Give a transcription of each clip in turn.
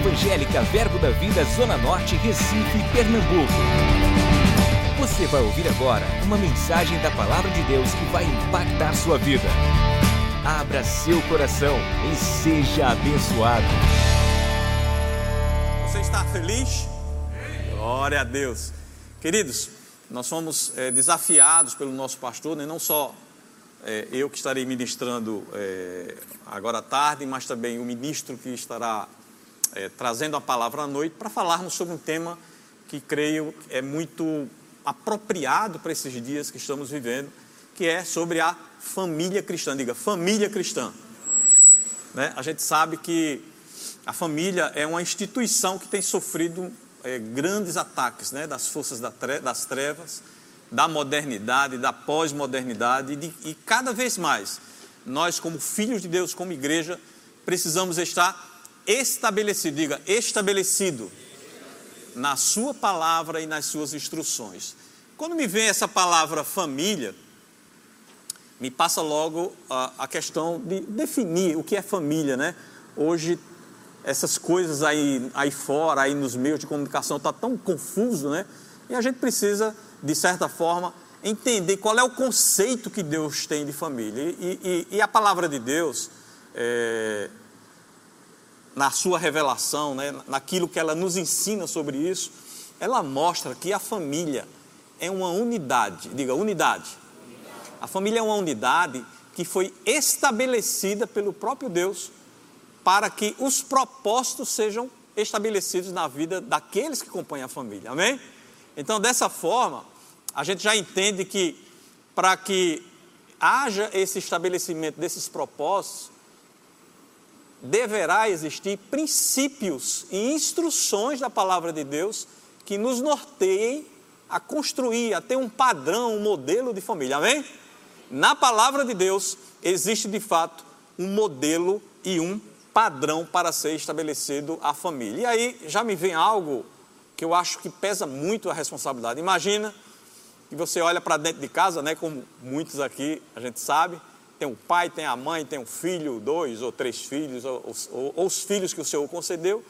Evangélica Verbo da Vida Zona Norte, Recife, Pernambuco. Você vai ouvir agora uma mensagem da Palavra de Deus que vai impactar sua vida. Abra seu coração e seja abençoado. Você está feliz? Glória a Deus. Queridos, nós somos é, desafiados pelo nosso pastor, né? não só é, eu que estarei ministrando é, agora à tarde, mas também o ministro que estará é, trazendo a palavra à noite, para falarmos sobre um tema que creio é muito apropriado para esses dias que estamos vivendo, que é sobre a família cristã. Diga, família cristã. Né? A gente sabe que a família é uma instituição que tem sofrido é, grandes ataques né? das forças das trevas da modernidade, da pós-modernidade e, e cada vez mais nós, como filhos de Deus, como igreja, precisamos estar estabelecido, diga, estabelecido na Sua palavra e nas Suas instruções. Quando me vem essa palavra família, me passa logo a, a questão de definir o que é família, né? Hoje, essas coisas aí, aí fora, aí nos meios de comunicação, está tão confuso, né? E a gente precisa de certa forma, entender qual é o conceito que Deus tem de família. E, e, e a palavra de Deus, é, na sua revelação, né, naquilo que ela nos ensina sobre isso, ela mostra que a família é uma unidade, diga unidade. A família é uma unidade que foi estabelecida pelo próprio Deus para que os propósitos sejam estabelecidos na vida daqueles que compõem a família. Amém? Então, dessa forma, a gente já entende que para que haja esse estabelecimento desses propósitos, deverá existir princípios e instruções da palavra de Deus que nos norteiem a construir, a ter um padrão, um modelo de família. Amém? Na palavra de Deus existe de fato um modelo e um padrão para ser estabelecido a família. E aí já me vem algo que eu acho que pesa muito a responsabilidade. Imagina que você olha para dentro de casa, né, como muitos aqui a gente sabe, tem o pai, tem a mãe, tem um filho, dois ou três filhos, ou, ou, ou os filhos que o Senhor concedeu,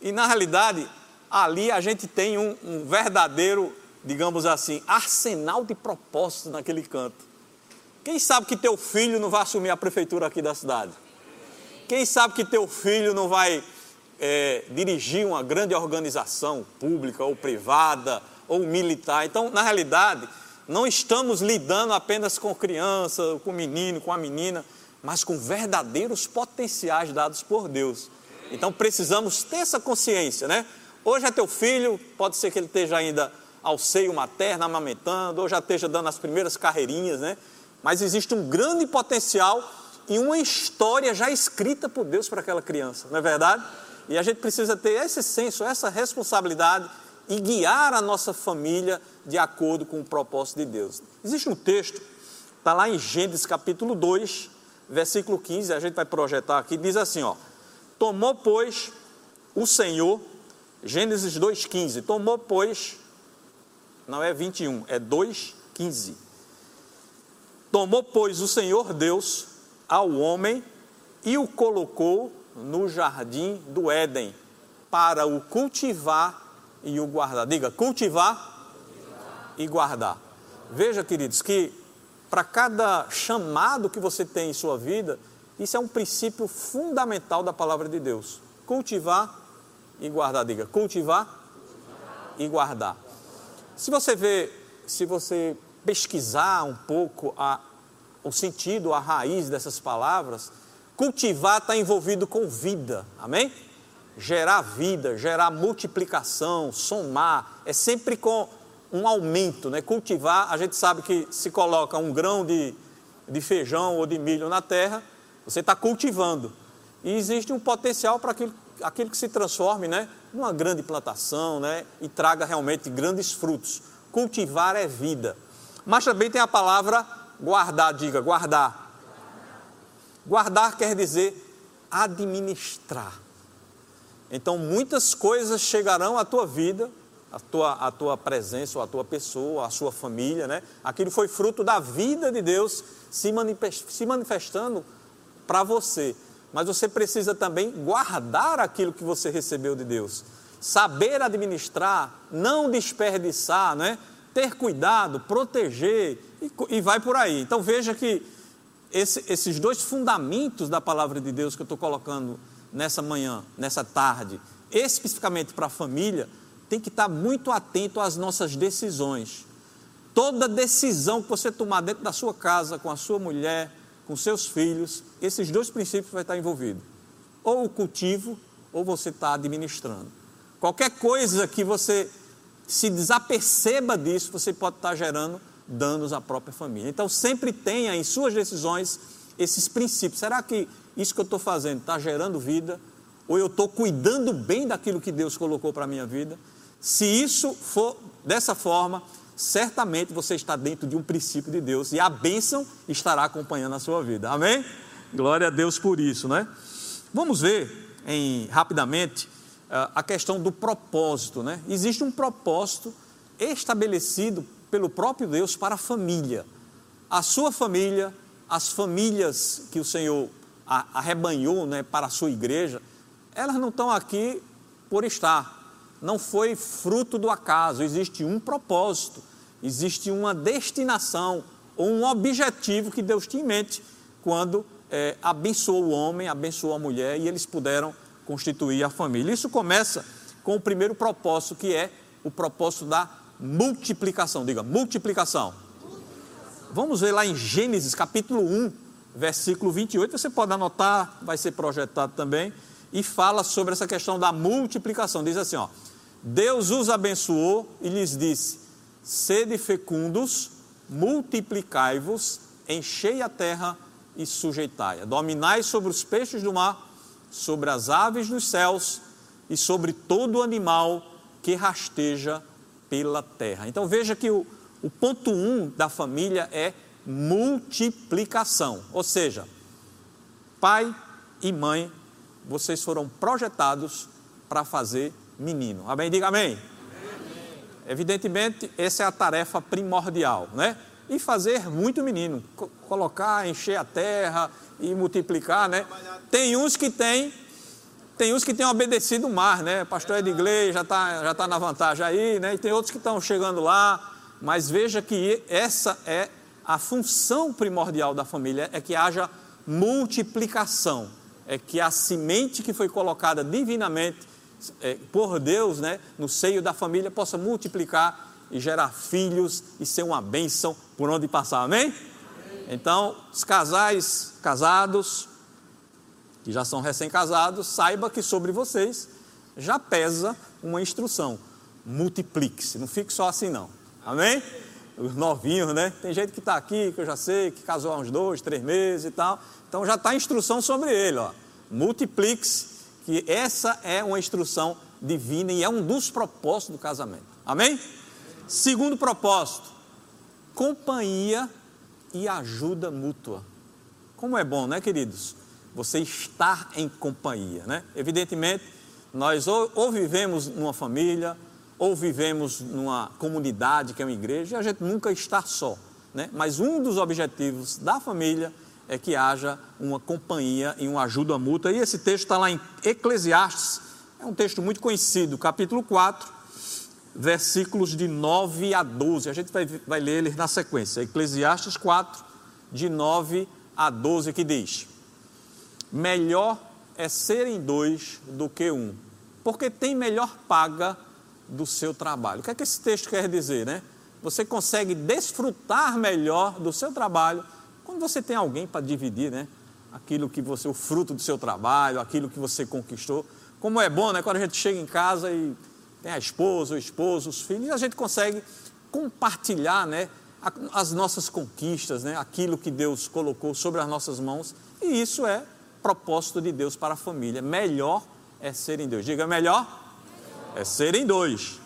e na realidade, ali a gente tem um, um verdadeiro, digamos assim, arsenal de propósitos naquele canto. Quem sabe que teu filho não vai assumir a prefeitura aqui da cidade? Quem sabe que teu filho não vai é, dirigir uma grande organização pública ou privada ou militar. Então, na realidade, não estamos lidando apenas com criança, com menino, com a menina, mas com verdadeiros potenciais dados por Deus. Então precisamos ter essa consciência, né? Hoje é teu filho, pode ser que ele esteja ainda ao seio materno, amamentando, ou já esteja dando as primeiras carreirinhas, né? Mas existe um grande potencial e uma história já escrita por Deus para aquela criança, não é verdade? E a gente precisa ter esse senso, essa responsabilidade e guiar a nossa família de acordo com o propósito de Deus. Existe um texto, está lá em Gênesis capítulo 2, versículo 15, a gente vai projetar aqui, diz assim: ó, Tomou, pois, o Senhor, Gênesis 2,15, tomou, pois, não é 21, é 2,15. Tomou, pois, o Senhor Deus ao homem e o colocou no jardim do Éden para o cultivar e o guardar. Diga, cultivar e guardar. Veja, queridos, que para cada chamado que você tem em sua vida, isso é um princípio fundamental da palavra de Deus. Cultivar e guardar. Diga, cultivar e guardar. Se você vê, se você pesquisar um pouco a, o sentido, a raiz dessas palavras, Cultivar está envolvido com vida, amém? Gerar vida, gerar multiplicação, somar, é sempre com um aumento, né? Cultivar, a gente sabe que se coloca um grão de, de feijão ou de milho na terra, você está cultivando. E existe um potencial para aquilo, aquilo que se transforme, né? Numa grande plantação, né? E traga realmente grandes frutos. Cultivar é vida. Mas também tem a palavra guardar, diga, guardar. Guardar quer dizer administrar. Então, muitas coisas chegarão à tua vida, à tua, à tua presença, ou à tua pessoa, à sua família, né? Aquilo foi fruto da vida de Deus se manifestando para você. mas você precisa também guardar aquilo que você recebeu de Deus. Saber administrar, não desperdiçar, né? ter cuidado, proteger e, e vai por aí. Então veja que esse, esses dois fundamentos da palavra de Deus que eu estou colocando nessa manhã, nessa tarde, especificamente para a família, tem que estar muito atento às nossas decisões. Toda decisão que você tomar dentro da sua casa, com a sua mulher, com seus filhos, esses dois princípios vai estar envolvido. Ou o cultivo, ou você está administrando. Qualquer coisa que você se desaperceba disso, você pode estar gerando danos à própria família. Então, sempre tenha em suas decisões esses princípios. Será que isso que eu estou fazendo está gerando vida? Ou eu estou cuidando bem daquilo que Deus colocou para a minha vida? Se isso for dessa forma, certamente você está dentro de um princípio de Deus e a bênção estará acompanhando a sua vida. Amém? Glória a Deus por isso, né? Vamos ver em, rapidamente ah, a questão do propósito, né? Existe um propósito estabelecido pelo próprio Deus para a família. A sua família, as famílias que o Senhor arrebanhou né, para a sua igreja, elas não estão aqui por estar não foi fruto do acaso, existe um propósito, existe uma destinação ou um objetivo que Deus tinha em mente quando é, abençoou o homem, abençoou a mulher e eles puderam constituir a família. Isso começa com o primeiro propósito, que é o propósito da multiplicação. Diga, multiplicação. Vamos ver lá em Gênesis capítulo 1, versículo 28. Você pode anotar, vai ser projetado também. E fala sobre essa questão da multiplicação. Diz assim: ó, Deus os abençoou e lhes disse: Sede fecundos, multiplicai-vos, enchei a terra e sujeitai-a. Dominai sobre os peixes do mar, sobre as aves dos céus e sobre todo animal que rasteja pela terra. Então veja que o, o ponto um da família é multiplicação, ou seja, pai e mãe, vocês foram projetados para fazer menino. Amém? Diga amém. amém. Evidentemente, essa é a tarefa primordial, né? E fazer muito menino, colocar, encher a terra e multiplicar, né? Tem uns que têm, tem uns que têm obedecido o mar, né? Pastor é igreja já está já tá na vantagem aí, né? E tem outros que estão chegando lá, mas veja que essa é a função primordial da família, é que haja multiplicação, é que a semente que foi colocada divinamente é, por Deus, né, no seio da família, possa multiplicar e gerar filhos e ser uma bênção por onde passar, amém? amém. Então, os casais casados, que já são recém-casados, saiba que sobre vocês já pesa uma instrução: multiplique-se, não fique só assim, não, amém? Os novinhos, né? Tem gente que está aqui, que eu já sei, que casou há uns dois, três meses e tal, então já está a instrução sobre ele, ó. Multiplique-se que essa é uma instrução divina e é um dos propósitos do casamento. Amém? Segundo propósito, companhia e ajuda mútua. Como é bom, né, queridos? Você estar em companhia, né? Evidentemente, nós ou, ou vivemos numa família, ou vivemos numa comunidade que é uma igreja, e a gente nunca está só, né? Mas um dos objetivos da família é que haja uma companhia e uma ajuda mútua. E esse texto está lá em Eclesiastes, é um texto muito conhecido, capítulo 4, versículos de 9 a 12. A gente vai, vai ler eles na sequência. Eclesiastes 4, de 9 a 12, que diz: Melhor é serem dois do que um, porque tem melhor paga do seu trabalho. O que é que esse texto quer dizer, né? Você consegue desfrutar melhor do seu trabalho quando você tem alguém para dividir, né? Aquilo que você, o fruto do seu trabalho, aquilo que você conquistou. Como é bom, né? Quando a gente chega em casa e tem a esposa, o esposo, os filhos, e a gente consegue compartilhar, né? As nossas conquistas, né? Aquilo que Deus colocou sobre as nossas mãos. E isso é propósito de Deus para a família. Melhor é ser em Deus. Diga melhor? É ser em dois.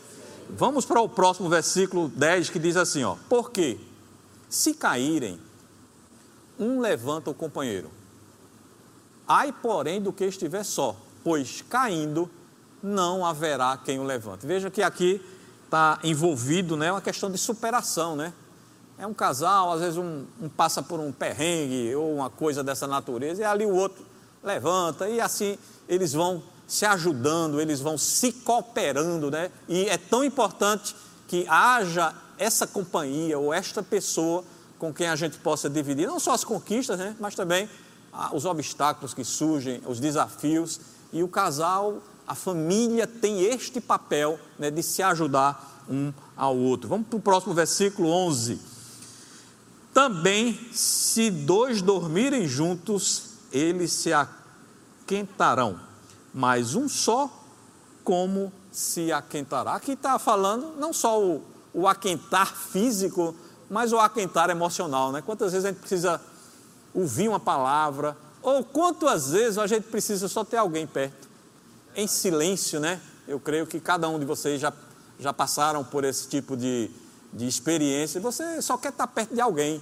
Vamos para o próximo versículo 10 que diz assim, ó: Porque se caírem um levanta o companheiro. Ai, porém, do que estiver só, pois caindo não haverá quem o levante. Veja que aqui está envolvido né, uma questão de superação, né? É um casal, às vezes um, um, passa por um perrengue ou uma coisa dessa natureza, e ali o outro levanta, e assim eles vão se ajudando, eles vão se cooperando, né? E é tão importante que haja essa companhia ou esta pessoa com quem a gente possa dividir não só as conquistas, né? Mas também ah, os obstáculos que surgem, os desafios. E o casal, a família tem este papel né, de se ajudar um ao outro. Vamos para o próximo versículo 11. Também, se dois dormirem juntos, eles se aquentarão, mas um só, como se aquentará. Aqui está falando não só o, o aquentar físico, mas o aquentar emocional. Né? Quantas vezes a gente precisa ouvir uma palavra, ou quantas vezes a gente precisa só ter alguém perto, em silêncio, né? Eu creio que cada um de vocês já, já passaram por esse tipo de, de experiência. Você só quer estar perto de alguém,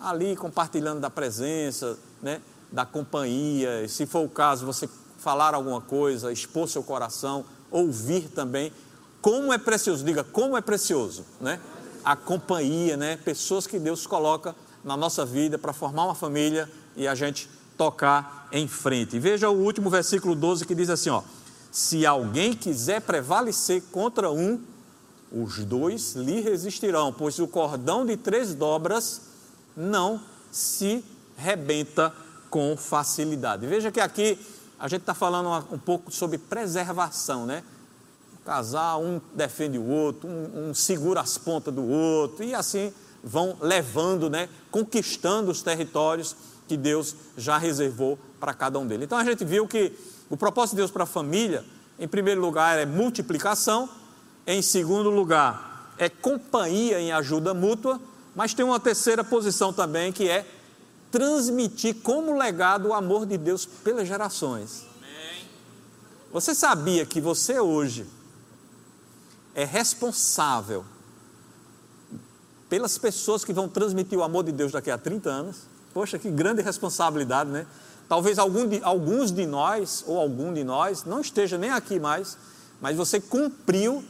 ali compartilhando da presença, né? da companhia. E se for o caso, você falar alguma coisa, expor seu coração, ouvir também. Como é precioso, diga, como é precioso, né? A companhia, né? Pessoas que Deus coloca na nossa vida para formar uma família e a gente tocar em frente. Veja o último versículo 12 que diz assim, ó: Se alguém quiser prevalecer contra um, os dois lhe resistirão, pois o cordão de três dobras não se rebenta com facilidade. Veja que aqui a gente está falando um pouco sobre preservação, né? Casal, um defende o outro, um, um segura as pontas do outro, e assim vão levando, né, conquistando os territórios que Deus já reservou para cada um deles. Então a gente viu que o propósito de Deus para a família, em primeiro lugar, é multiplicação, em segundo lugar, é companhia em ajuda mútua, mas tem uma terceira posição também que é transmitir como legado o amor de Deus pelas gerações. Você sabia que você hoje é responsável pelas pessoas que vão transmitir o amor de Deus daqui a 30 anos. Poxa, que grande responsabilidade, né? Talvez de, alguns de nós, ou algum de nós, não esteja nem aqui mais, mas você cumpriu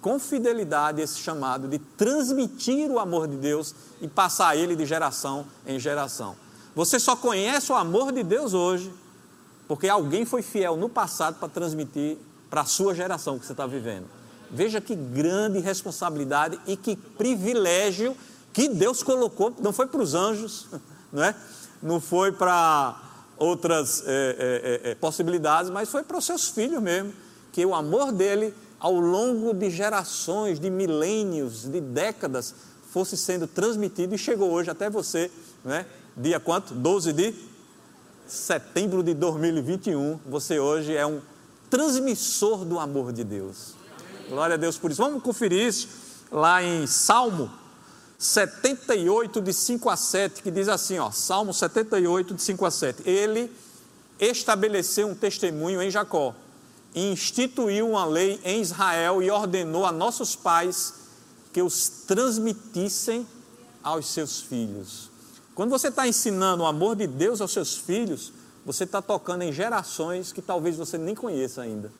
com fidelidade esse chamado de transmitir o amor de Deus e passar ele de geração em geração. Você só conhece o amor de Deus hoje porque alguém foi fiel no passado para transmitir para a sua geração que você está vivendo. Veja que grande responsabilidade e que privilégio que Deus colocou, não foi para os anjos, não, é? não foi para outras é, é, é, possibilidades, mas foi para os seus filhos mesmo, que o amor dele, ao longo de gerações, de milênios, de décadas, fosse sendo transmitido e chegou hoje até você, é? dia quanto? 12 de setembro de 2021, você hoje é um transmissor do amor de Deus. Glória a Deus por isso. Vamos conferir isso lá em Salmo 78, de 5 a 7, que diz assim: ó, Salmo 78, de 5 a 7. Ele estabeleceu um testemunho em Jacó, instituiu uma lei em Israel e ordenou a nossos pais que os transmitissem aos seus filhos. Quando você está ensinando o amor de Deus aos seus filhos, você está tocando em gerações que talvez você nem conheça ainda.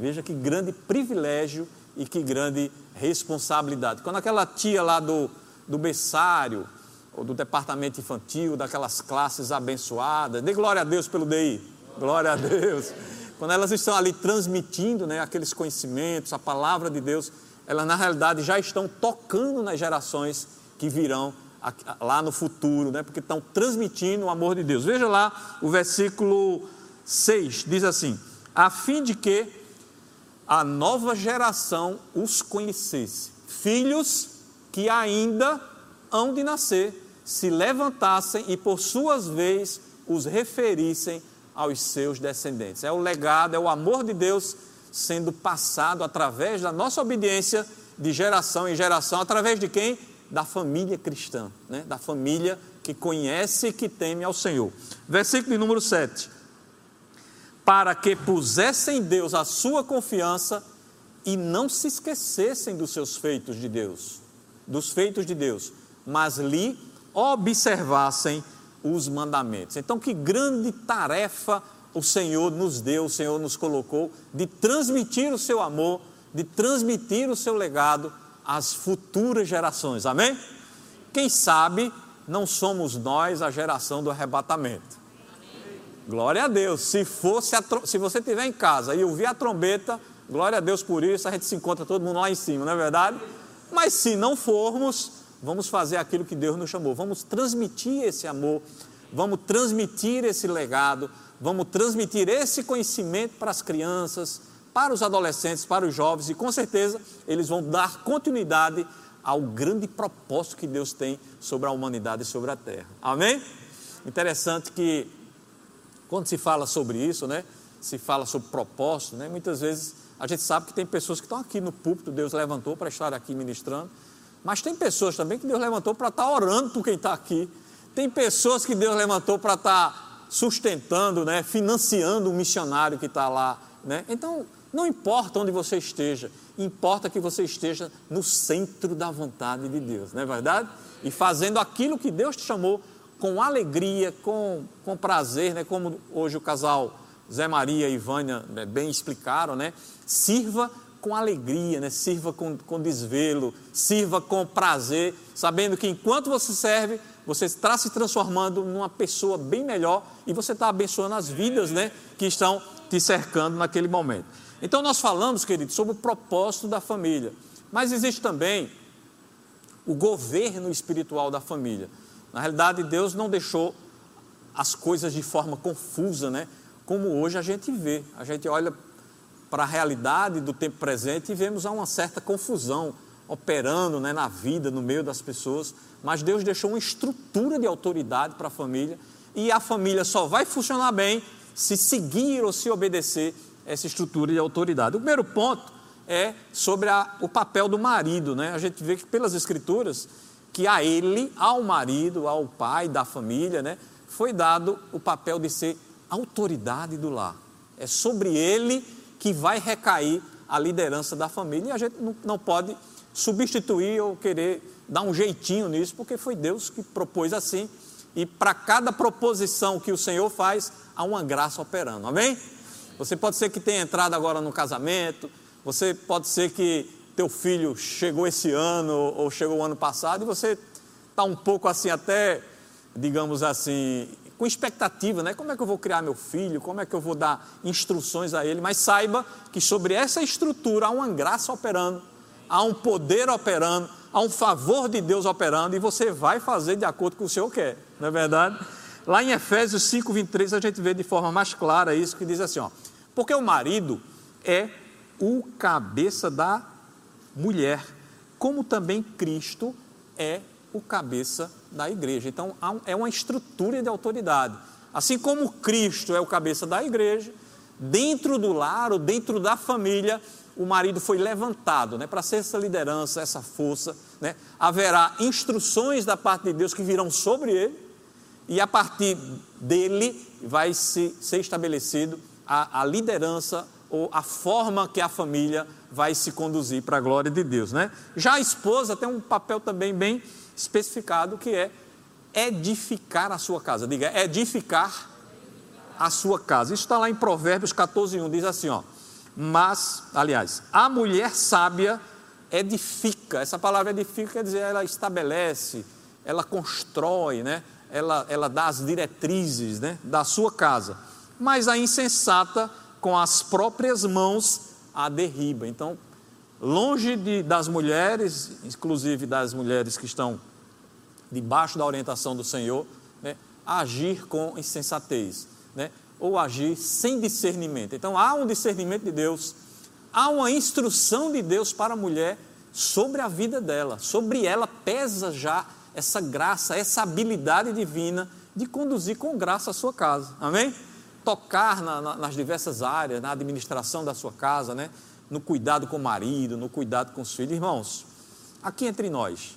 Veja que grande privilégio e que grande responsabilidade. Quando aquela tia lá do, do berçário, ou do departamento infantil, daquelas classes abençoadas, dê glória a Deus pelo DI, glória a Deus. Quando elas estão ali transmitindo né, aqueles conhecimentos, a palavra de Deus, elas na realidade já estão tocando nas gerações que virão lá no futuro, né, porque estão transmitindo o amor de Deus. Veja lá o versículo 6, diz assim: a fim de que a nova geração os conhecesse. Filhos que ainda hão de nascer, se levantassem e por suas vezes os referissem aos seus descendentes. É o legado, é o amor de Deus sendo passado através da nossa obediência de geração em geração, através de quem? Da família cristã, né? da família que conhece e que teme ao Senhor. Versículo número 7 para que pusessem em Deus a sua confiança e não se esquecessem dos seus feitos de Deus, dos feitos de Deus, mas lhe observassem os mandamentos. Então, que grande tarefa o Senhor nos deu, o Senhor nos colocou de transmitir o seu amor, de transmitir o seu legado às futuras gerações. Amém? Quem sabe não somos nós a geração do arrebatamento Glória a Deus. Se, fosse se você estiver em casa e ouvir a trombeta, glória a Deus por isso, a gente se encontra todo mundo lá em cima, não é verdade? Mas se não formos, vamos fazer aquilo que Deus nos chamou. Vamos transmitir esse amor, vamos transmitir esse legado, vamos transmitir esse conhecimento para as crianças, para os adolescentes, para os jovens, e com certeza eles vão dar continuidade ao grande propósito que Deus tem sobre a humanidade e sobre a terra. Amém? Interessante que quando se fala sobre isso, né, se fala sobre propósito, né, muitas vezes a gente sabe que tem pessoas que estão aqui no púlpito, Deus levantou para estar aqui ministrando, mas tem pessoas também que Deus levantou para estar orando por quem está aqui. Tem pessoas que Deus levantou para estar sustentando, né, financiando um missionário que está lá. Né? Então, não importa onde você esteja, importa que você esteja no centro da vontade de Deus, não é verdade? E fazendo aquilo que Deus te chamou com alegria, com, com prazer, né? como hoje o casal Zé Maria e Vânia né, bem explicaram, né? Sirva com alegria, né? sirva com, com desvelo, sirva com prazer, sabendo que enquanto você serve, você está se transformando numa pessoa bem melhor e você está abençoando as vidas né? que estão te cercando naquele momento. Então, nós falamos, queridos, sobre o propósito da família, mas existe também o governo espiritual da família. Na realidade, Deus não deixou as coisas de forma confusa, né? Como hoje a gente vê. A gente olha para a realidade do tempo presente e vemos uma certa confusão operando né, na vida, no meio das pessoas. Mas Deus deixou uma estrutura de autoridade para a família e a família só vai funcionar bem se seguir ou se obedecer essa estrutura de autoridade. O primeiro ponto é sobre a, o papel do marido. Né? A gente vê que pelas escrituras que a ele, ao marido, ao pai da família, né, foi dado o papel de ser autoridade do lar. É sobre ele que vai recair a liderança da família e a gente não, não pode substituir ou querer dar um jeitinho nisso, porque foi Deus que propôs assim. E para cada proposição que o Senhor faz, há uma graça operando. Amém? Você pode ser que tenha entrado agora no casamento, você pode ser que teu filho chegou esse ano ou chegou o ano passado e você está um pouco assim até, digamos assim, com expectativa, né? Como é que eu vou criar meu filho? Como é que eu vou dar instruções a ele? Mas saiba que sobre essa estrutura há uma graça operando, há um poder operando, há um favor de Deus operando e você vai fazer de acordo com o que o Senhor quer, não é verdade? Lá em Efésios 5, 23, a gente vê de forma mais clara isso, que diz assim: ó, porque o marido é o cabeça da mulher, como também Cristo é o cabeça da igreja. Então é uma estrutura de autoridade. Assim como Cristo é o cabeça da igreja, dentro do lar ou dentro da família, o marido foi levantado né, para ser essa liderança, essa força. Né? Haverá instruções da parte de Deus que virão sobre ele, e a partir dele vai se, ser estabelecido a, a liderança ou a forma que a família vai se conduzir para a glória de Deus, né? Já a esposa tem um papel também bem especificado que é edificar a sua casa. Diga, edificar a sua casa. Isso está lá em Provérbios 14, 1, diz assim, ó. Mas, aliás, a mulher sábia edifica. Essa palavra edifica quer dizer ela estabelece, ela constrói, né? Ela, ela dá as diretrizes, né? Da sua casa mas a insensata com as próprias mãos a derriba. Então, longe de, das mulheres, inclusive das mulheres que estão debaixo da orientação do Senhor, né, agir com insensatez, né, ou agir sem discernimento. Então, há um discernimento de Deus, há uma instrução de Deus para a mulher sobre a vida dela, sobre ela pesa já essa graça, essa habilidade divina de conduzir com graça a sua casa. Amém? Tocar na, na, nas diversas áreas, na administração da sua casa, né? no cuidado com o marido, no cuidado com os filhos. Irmãos, aqui entre nós,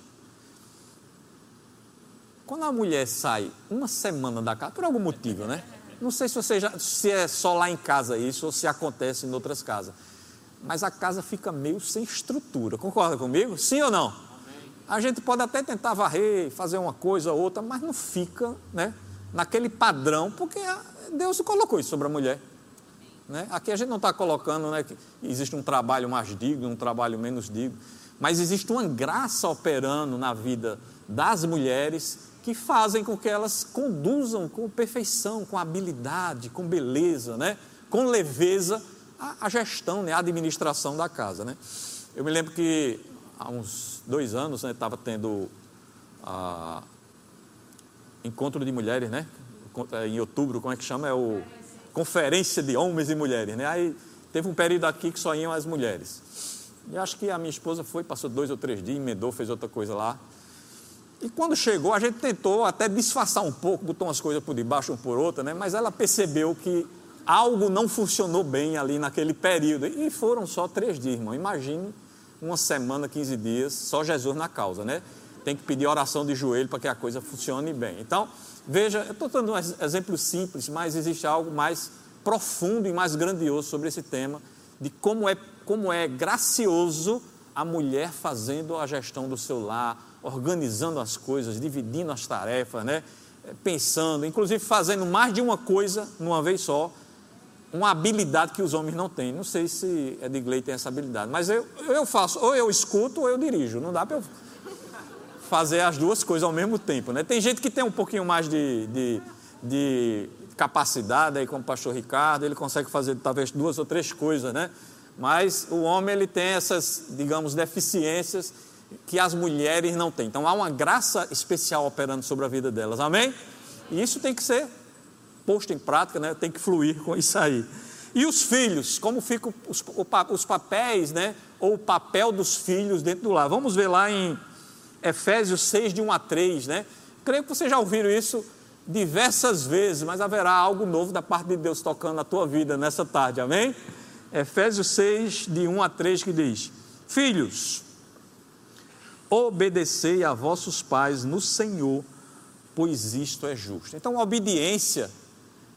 quando a mulher sai uma semana da casa, por algum motivo, né? Não sei se, você já, se é só lá em casa isso ou se acontece em outras casas, mas a casa fica meio sem estrutura. Concorda comigo? Sim ou não? A gente pode até tentar varrer, fazer uma coisa ou outra, mas não fica né, naquele padrão, porque Deus colocou isso sobre a mulher. Né? Aqui a gente não está colocando né, que existe um trabalho mais digno, um trabalho menos digno, mas existe uma graça operando na vida das mulheres que fazem com que elas conduzam com perfeição, com habilidade, com beleza, né? com leveza a, a gestão, né? a administração da casa. Né? Eu me lembro que há uns dois anos estava né, tendo a encontro de mulheres, né? Em outubro, como é que chama? É o Conferência de Homens e Mulheres, né? Aí teve um período aqui que só iam as mulheres. E acho que a minha esposa foi, passou dois ou três dias, emendou, fez outra coisa lá. E quando chegou, a gente tentou até disfarçar um pouco, botou umas coisas por debaixo, um por outra, né? Mas ela percebeu que algo não funcionou bem ali naquele período. E foram só três dias, irmão. Imagine uma semana, 15 dias, só Jesus na causa, né? Tem que pedir oração de joelho para que a coisa funcione bem. Então, veja, eu estou dando um exemplo simples, mas existe algo mais profundo e mais grandioso sobre esse tema, de como é, como é gracioso a mulher fazendo a gestão do seu lar, organizando as coisas, dividindo as tarefas, né? pensando, inclusive fazendo mais de uma coisa numa vez só, uma habilidade que os homens não têm. Não sei se Edgley tem essa habilidade, mas eu, eu faço, ou eu escuto ou eu dirijo. Não dá para eu fazer as duas coisas ao mesmo tempo. Né? Tem gente que tem um pouquinho mais de, de, de capacidade, aí, como o pastor Ricardo, ele consegue fazer talvez duas ou três coisas, né? Mas o homem ele tem essas, digamos, deficiências que as mulheres não têm. Então há uma graça especial operando sobre a vida delas. Amém? E isso tem que ser posto em prática, né? tem que fluir com isso aí. E os filhos, como ficam os, os papéis, né? ou o papel dos filhos dentro do lar. Vamos ver lá em Efésios 6, de 1 a 3. Né? Creio que vocês já ouviram isso diversas vezes, mas haverá algo novo da parte de Deus tocando na tua vida nessa tarde, amém? Efésios 6, de 1 a 3, que diz: Filhos, obedecei a vossos pais no Senhor, pois isto é justo. Então, a obediência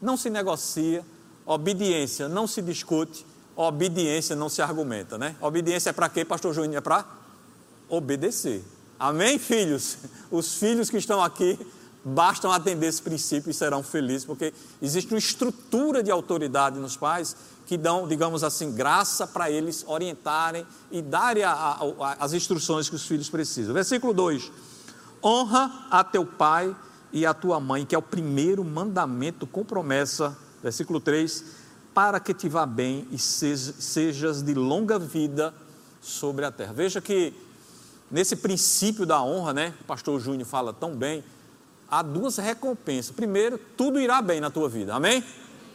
não se negocia, obediência não se discute, obediência não se argumenta, né? Obediência é para quê, pastor Júnior? É para obedecer. Amém, filhos? Os filhos que estão aqui bastam atender esse princípio e serão felizes, porque existe uma estrutura de autoridade nos pais que dão, digamos assim, graça para eles orientarem e darem a, a, a, as instruções que os filhos precisam. Versículo 2: Honra a teu pai e a tua mãe, que é o primeiro mandamento com promessa, versículo 3, para que te vá bem e sejas de longa vida sobre a terra. Veja que nesse princípio da honra, né, o pastor Júnior fala tão bem, há duas recompensas. Primeiro, tudo irá bem na tua vida, amém?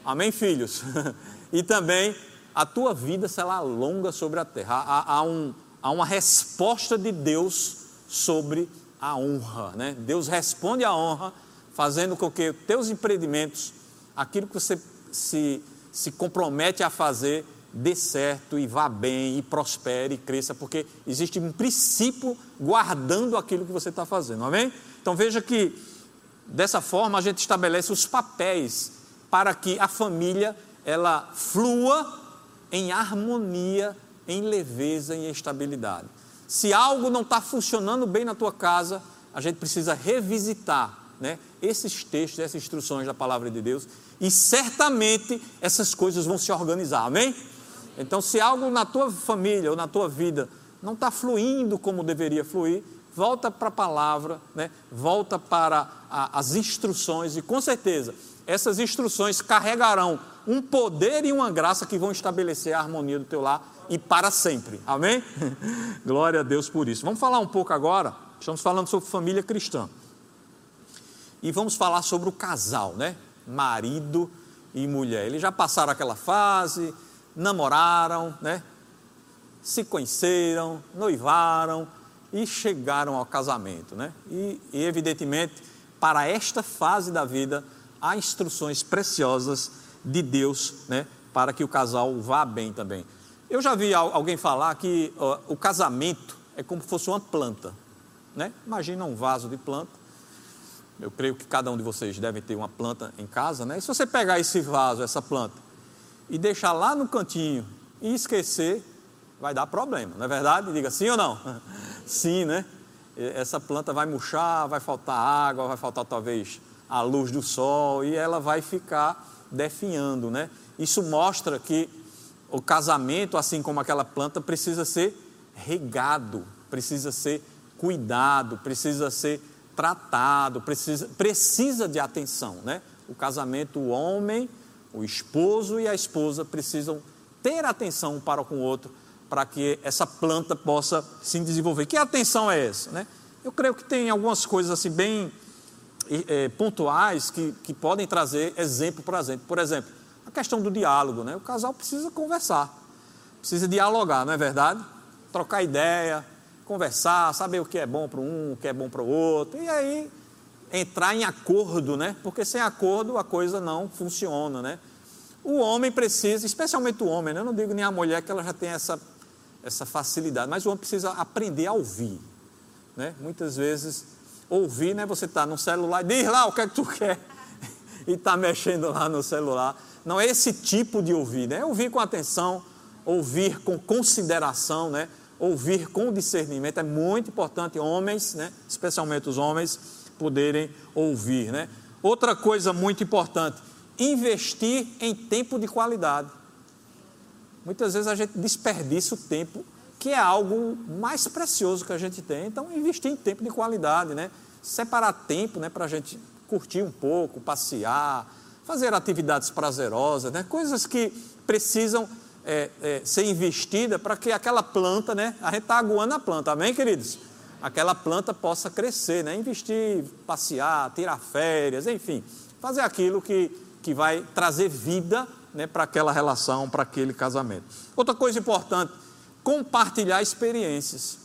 Amém, filhos? e também a tua vida será longa sobre a terra. Há, há, um, há uma resposta de Deus sobre a honra, né? Deus responde à honra, fazendo com que teus empreendimentos, aquilo que você se, se compromete a fazer, dê certo e vá bem, e prospere e cresça, porque existe um princípio guardando aquilo que você está fazendo, amém? Então veja que dessa forma a gente estabelece os papéis para que a família ela flua em harmonia, em leveza e estabilidade. Se algo não está funcionando bem na tua casa, a gente precisa revisitar né, esses textos, essas instruções da palavra de Deus, e certamente essas coisas vão se organizar, amém? Então, se algo na tua família ou na tua vida não está fluindo como deveria fluir, volta para a palavra, né? volta para a, as instruções, e com certeza essas instruções carregarão um poder e uma graça que vão estabelecer a harmonia do teu lar e para sempre. Amém? Glória a Deus por isso. Vamos falar um pouco agora. Estamos falando sobre família cristã. E vamos falar sobre o casal, né? Marido e mulher. Eles já passaram aquela fase, namoraram, né? Se conheceram, noivaram e chegaram ao casamento, né? E, e evidentemente, para esta fase da vida, há instruções preciosas de Deus, né? Para que o casal vá bem também. Eu já vi alguém falar que o casamento é como se fosse uma planta. Né? Imagina um vaso de planta. Eu creio que cada um de vocês deve ter uma planta em casa. Né? E se você pegar esse vaso, essa planta, e deixar lá no cantinho e esquecer, vai dar problema, não é verdade? Diga sim ou não? sim, né? Essa planta vai murchar, vai faltar água, vai faltar talvez a luz do sol e ela vai ficar definhando, né? Isso mostra que o casamento, assim como aquela planta, precisa ser regado, precisa ser cuidado, precisa ser tratado, precisa, precisa de atenção, né? O casamento, o homem, o esposo e a esposa precisam ter atenção um para com o outro para que essa planta possa se desenvolver. Que atenção é essa, né? Eu creio que tem algumas coisas assim bem é, pontuais que, que podem trazer exemplo para exemplo. Por exemplo, a questão do diálogo, né? O casal precisa conversar, precisa dialogar, não é verdade? Trocar ideia, conversar, saber o que é bom para um, o que é bom para o outro, e aí entrar em acordo, né? Porque sem acordo a coisa não funciona, né? O homem precisa, especialmente o homem, né? eu não digo nem a mulher que ela já tem essa, essa facilidade, mas o homem precisa aprender a ouvir. Né? Muitas vezes, ouvir, né? você está no celular, diz lá o que é que tu quer, e está mexendo lá no celular. Não é esse tipo de ouvir, né? É ouvir com atenção, ouvir com consideração, né? ouvir com discernimento. É muito importante, homens, né? especialmente os homens, poderem ouvir. Né? Outra coisa muito importante, investir em tempo de qualidade. Muitas vezes a gente desperdiça o tempo que é algo mais precioso que a gente tem. Então, investir em tempo de qualidade, né? Separar tempo, né, para a gente curtir um pouco, passear, fazer atividades prazerosas, né? Coisas que precisam é, é, ser investidas para que aquela planta, né? A gente está aguando a planta, amém, queridos? Aquela planta possa crescer, né? Investir, passear, tirar férias, enfim, fazer aquilo que, que vai trazer vida né, para aquela relação, para aquele casamento. Outra coisa importante, compartilhar experiências.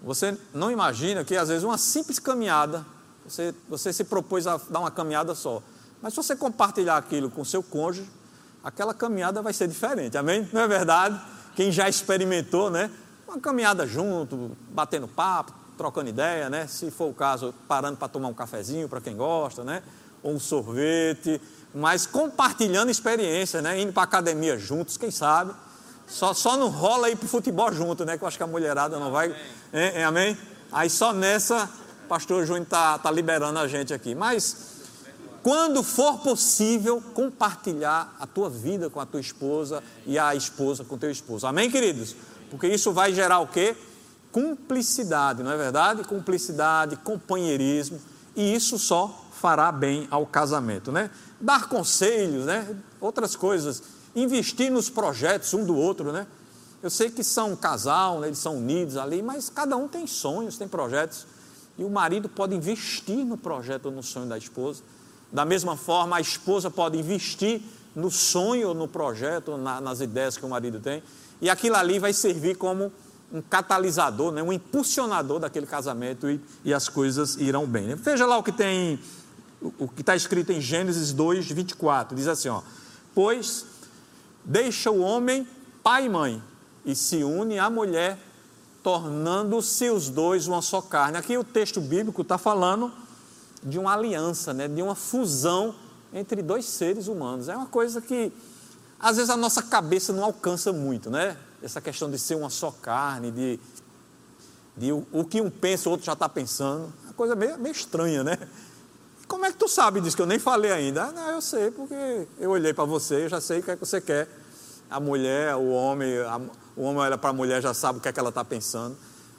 Você não imagina que às vezes uma simples caminhada, você, você se propôs a dar uma caminhada só, mas se você compartilhar aquilo com seu cônjuge, aquela caminhada vai ser diferente, amém? Não é verdade? Quem já experimentou, né? Uma caminhada junto, batendo papo, trocando ideia, né? Se for o caso, parando para tomar um cafezinho para quem gosta, né? Ou um sorvete, mas compartilhando experiências, né? Indo para academia juntos, quem sabe? Só, só não rola ir para o futebol junto, né? Que eu acho que a mulherada não vai. É, é, amém? Aí só nessa, o pastor Júnior está tá liberando a gente aqui. Mas quando for possível, compartilhar a tua vida com a tua esposa e a esposa com o teu esposo. Amém, queridos? Porque isso vai gerar o quê? Cumplicidade, não é verdade? Cumplicidade, companheirismo. E isso só fará bem ao casamento, né? Dar conselhos, né? Outras coisas investir nos projetos um do outro, né? Eu sei que são um casal, né? eles são unidos ali, mas cada um tem sonhos, tem projetos. E o marido pode investir no projeto ou no sonho da esposa. Da mesma forma, a esposa pode investir no sonho no projeto, na, nas ideias que o marido tem. E aquilo ali vai servir como um catalisador, né? um impulsionador daquele casamento e, e as coisas irão bem. Né? Veja lá o que tem, o, que está escrito em Gênesis 2, 24. Diz assim: ó, Pois deixa o homem pai e mãe e se une à mulher, tornando-se os dois uma só carne. Aqui o texto bíblico está falando de uma aliança, né, de uma fusão entre dois seres humanos. É uma coisa que às vezes a nossa cabeça não alcança muito, né? Essa questão de ser uma só carne, de, de o, o que um pensa, o outro já está pensando. É uma coisa meio, meio estranha, né? Como é que tu sabe disso que eu nem falei ainda? Ah, não, eu sei, porque eu olhei para você, eu já sei o que é que você quer. A mulher, o homem, a, o homem olha para a mulher, já sabe o que é que ela está pensando.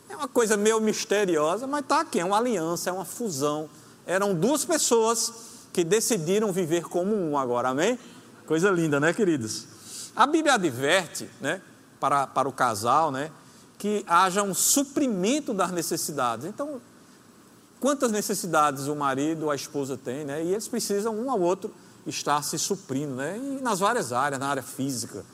É uma coisa meio misteriosa, mas está aqui, é uma aliança, é uma fusão. Eram duas pessoas que decidiram viver como um agora, amém? Coisa linda, né, queridos? A Bíblia adverte, né, para, para o casal, né, que haja um suprimento das necessidades. Então, quantas necessidades o marido a esposa tem, né? E eles precisam um ao outro estar se suprindo, né? E nas várias áreas, na área física,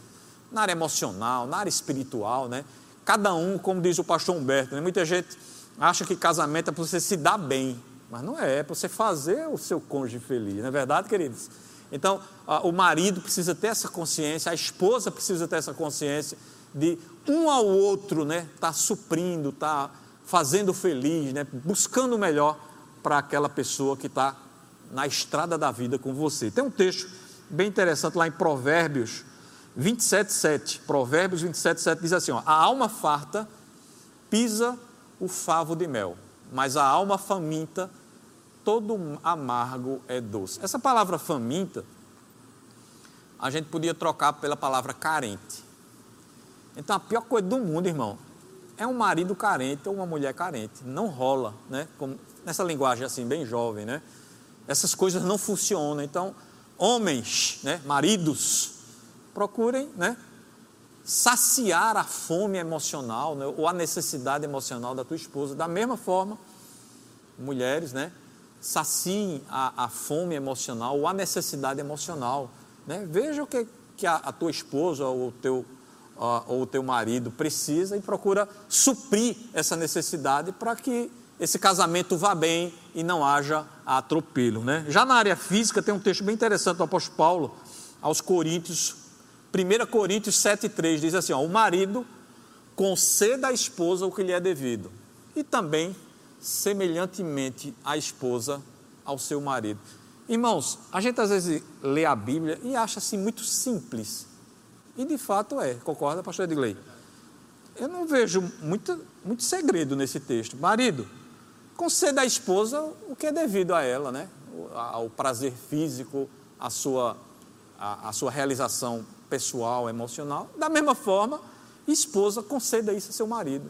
na área emocional, na área espiritual, né? Cada um, como diz o pastor Humberto, né? muita gente acha que casamento é para você se dar bem, mas não é, é para você fazer o seu cônjuge feliz, não é verdade, queridos? Então, o marido precisa ter essa consciência, a esposa precisa ter essa consciência de um ao outro, né? Tá suprindo, tá fazendo feliz, né? buscando o melhor para aquela pessoa que está na estrada da vida com você. Tem um texto bem interessante lá em Provérbios 27, 7. Provérbios 27, 7 diz assim: ó, A alma farta pisa o favo de mel, mas a alma faminta, todo amargo é doce. Essa palavra faminta, a gente podia trocar pela palavra carente. Então, a pior coisa do mundo, irmão, é um marido carente ou uma mulher carente. Não rola, né? Como, nessa linguagem assim, bem jovem, né? Essas coisas não funcionam. Então, homens, né? maridos, procurem, né? Saciar a fome emocional né? ou a necessidade emocional da tua esposa. Da mesma forma, mulheres, né? Saciem a, a fome emocional ou a necessidade emocional. Né? Veja o que, que a, a tua esposa ou o teu ou o teu marido precisa e procura suprir essa necessidade para que esse casamento vá bem e não haja atropelo. Né? Já na área física tem um texto bem interessante do apóstolo Paulo aos Coríntios, 1 Coríntios 7,3 diz assim: ó, o marido conceda à esposa o que lhe é devido, e também, semelhantemente, a esposa ao seu marido. Irmãos, a gente às vezes lê a Bíblia e acha assim muito simples. E de fato é, concorda, pastor Edgley? Eu não vejo muito, muito segredo nesse texto. Marido, conceda à esposa o que é devido a ela, né? Ao prazer físico, a sua, a, a sua realização pessoal, emocional. Da mesma forma, esposa, conceda isso a seu marido.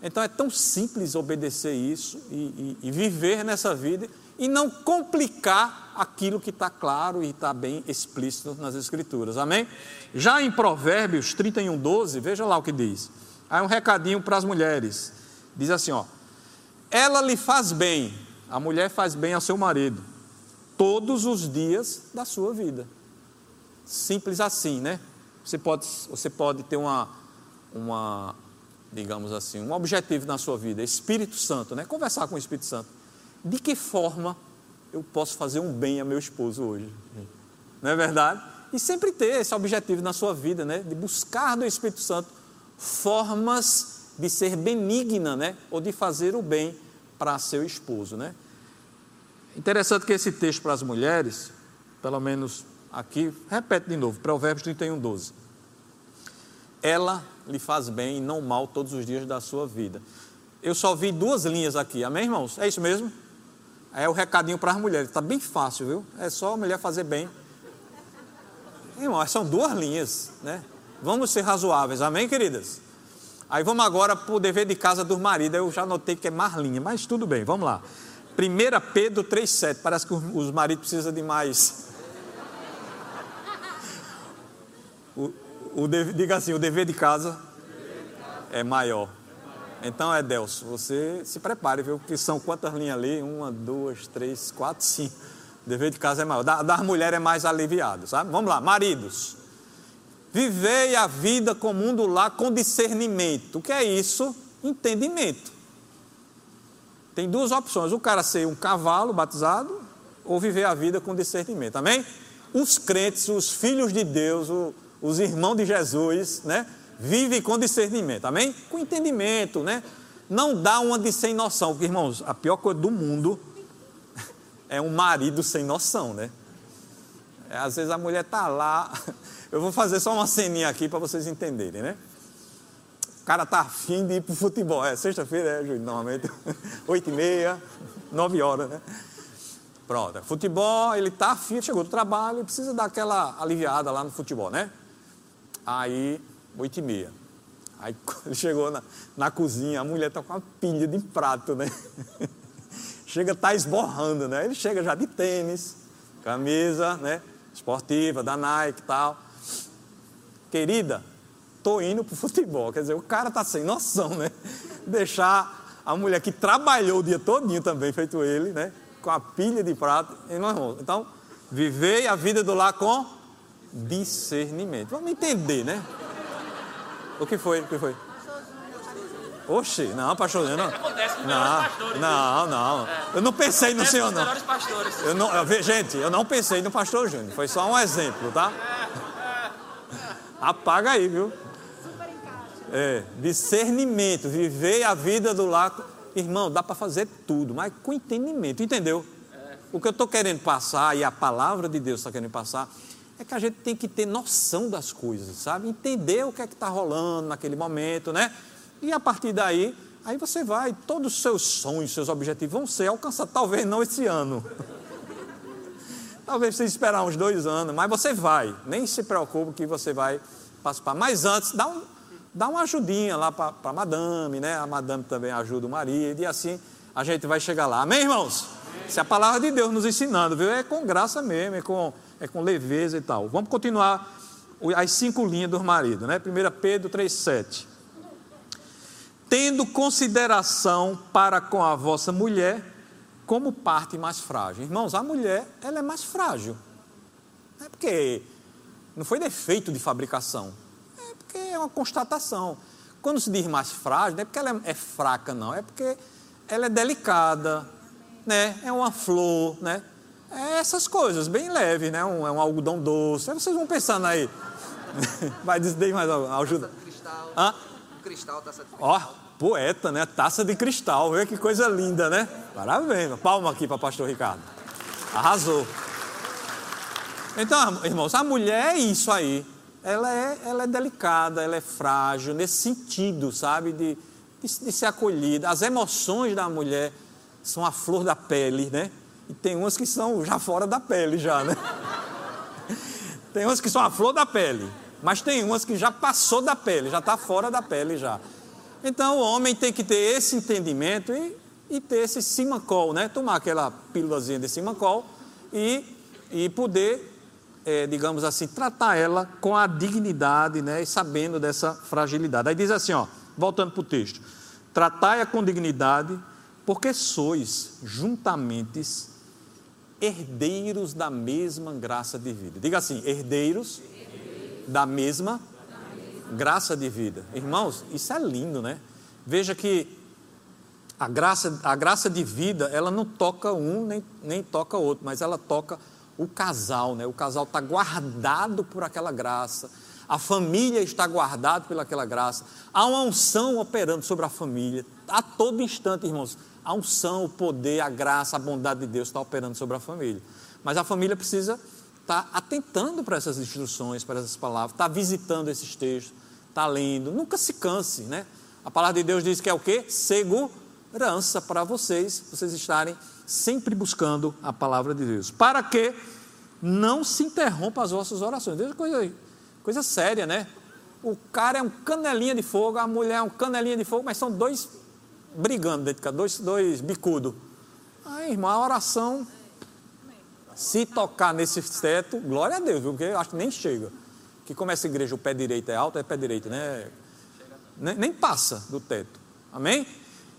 Então é tão simples obedecer isso e, e, e viver nessa vida e não complicar aquilo que está claro e está bem explícito nas Escrituras. Amém? Já em Provérbios 31, 12, veja lá o que diz. Aí um recadinho para as mulheres. Diz assim: ó, ela lhe faz bem, a mulher faz bem ao seu marido, todos os dias da sua vida. Simples assim, né? Você pode, você pode ter uma, uma, digamos assim, um objetivo na sua vida, Espírito Santo, né? Conversar com o Espírito Santo de que forma eu posso fazer um bem a meu esposo hoje? Não é verdade? E sempre ter esse objetivo na sua vida, né? De buscar do Espírito Santo formas de ser benigna, né? Ou de fazer o bem para seu esposo, né? Interessante que esse texto para as mulheres, pelo menos aqui, repete de novo, Provérbios 31, 12. Ela lhe faz bem e não mal todos os dias da sua vida. Eu só vi duas linhas aqui, amém, irmãos? É isso mesmo? É o recadinho para as mulheres. Está bem fácil, viu? É só a mulher fazer bem. Irmão, são duas linhas, né? Vamos ser razoáveis, amém, queridas? Aí vamos agora para o dever de casa dos maridos. Eu já notei que é mais linha, mas tudo bem, vamos lá. 1 Pedro 3,7. Parece que os maridos precisam de mais. O, o, diga assim: o dever de casa é maior. Então, Edelso, você se prepare, viu? Que são quantas linhas ali? Uma, duas, três, quatro, cinco. O dever de casa é maior. Da, das mulheres é mais aliviado, sabe? Vamos lá, maridos. Vivei a vida com o mundo lá com discernimento. O que é isso? Entendimento. Tem duas opções: o cara ser um cavalo batizado ou viver a vida com discernimento. Amém? Os crentes, os filhos de Deus, os irmãos de Jesus, né? Vive com discernimento, amém? Com entendimento, né? Não dá uma de sem noção, porque, irmãos, a pior coisa do mundo é um marido sem noção, né? É, às vezes a mulher tá lá, eu vou fazer só uma ceninha aqui para vocês entenderem, né? O cara tá afim de ir pro futebol, é sexta-feira, é, Júlio, normalmente, oito e meia, nove horas, né? Pronto, é futebol, ele tá afim, chegou do trabalho, precisa dar aquela aliviada lá no futebol, né? Aí oito e meia. Aí quando chegou na, na cozinha, a mulher está com uma pilha de prato, né? chega, está esborrando, né? Ele chega já de tênis, camisa, né? Esportiva, da Nike e tal. Querida, tô indo pro futebol. Quer dizer, o cara tá sem noção, né? Deixar a mulher que trabalhou o dia todinho também, feito ele, né? Com a pilha de prato. Então, viver a vida do lar com discernimento. Vamos entender, né? O que foi? O que foi? Oxe, não, pastor Júnior. Não. Acontece com não, pastores. Não, não. É. Eu não pensei no senhor, não. Eu não eu, gente, eu não pensei no pastor Júnior. Foi só um exemplo, tá? Apaga aí, viu? É, discernimento, viver a vida do lado. Irmão, dá para fazer tudo, mas com entendimento, entendeu? O que eu estou querendo passar e a palavra de Deus está querendo passar é que a gente tem que ter noção das coisas, sabe? Entender o que é que está rolando naquele momento, né? E a partir daí, aí você vai, todos os seus sonhos, seus objetivos vão ser alcançados, talvez não esse ano. talvez você esperar uns dois anos, mas você vai. Nem se preocupe que você vai participar. Mas antes, dá um, dá uma ajudinha lá para a madame, né? A madame também ajuda o marido, e assim a gente vai chegar lá. Amém, irmãos? Se é a palavra de Deus nos ensinando, viu? É com graça mesmo, é com, é com leveza e tal. Vamos continuar as cinco linhas do marido, né? 1 Pedro 3,7. Tendo consideração para com a vossa mulher como parte mais frágil. Irmãos, a mulher, ela é mais frágil. Não é porque não foi defeito de fabricação, é porque é uma constatação. Quando se diz mais frágil, não é porque ela é fraca, não, é porque ela é delicada, né? é uma flor, né? É essas coisas, bem leve, né? Um, é um algodão doce. Aí vocês vão pensando aí. Vai dizer mais ajuda. Taça de cristal. Hã? Cristal, taça de Ó, poeta, né? Taça de cristal. Vê que coisa linda, né? Parabéns. Palma aqui para pastor Ricardo. Arrasou. Então, irmãos, a mulher é isso aí. Ela é, ela é delicada, ela é frágil, nesse sentido, sabe? De, de, de ser acolhida. As emoções da mulher são a flor da pele, né? E tem umas que são já fora da pele, já, né? Tem umas que são a flor da pele, mas tem umas que já passou da pele, já está fora da pele já. Então o homem tem que ter esse entendimento e, e ter esse simacol, né? Tomar aquela pílulazinha de simacol e, e poder é, digamos assim, tratar ela com a dignidade, né, e sabendo dessa fragilidade. Aí diz assim, ó, voltando para o texto: tratai-a com dignidade, porque sois juntamente herdeiros da mesma graça de vida. Diga assim: herdeiros, da mesma graça de vida. Irmãos, isso é lindo, né? Veja que a graça, a graça de vida, ela não toca um nem, nem toca outro, mas ela toca o casal, né? O casal está guardado por aquela graça. A família está guardada pelaquela graça. Há uma unção operando sobre a família. A todo instante, irmãos, a unção, o poder, a graça, a bondade de Deus está operando sobre a família. Mas a família precisa estar tá atentando para essas instruções, para essas palavras, está visitando esses textos, está lendo. Nunca se canse, né? A palavra de Deus diz que é o quê? Segurança para vocês, vocês estarem sempre buscando a palavra de Deus. Para que não se interrompam as vossas orações. Veja coisa, coisa séria, né? O cara é um canelinha de fogo, a mulher é um canelinha de fogo, mas são dois brigando dentro de casa, dois, dois bicudos. Aí, irmão, a oração, se tocar nesse teto, glória a Deus, viu? porque eu acho que nem chega. Que como essa igreja o pé direito é alto, é pé direito, né? Nem, nem passa do teto. Amém?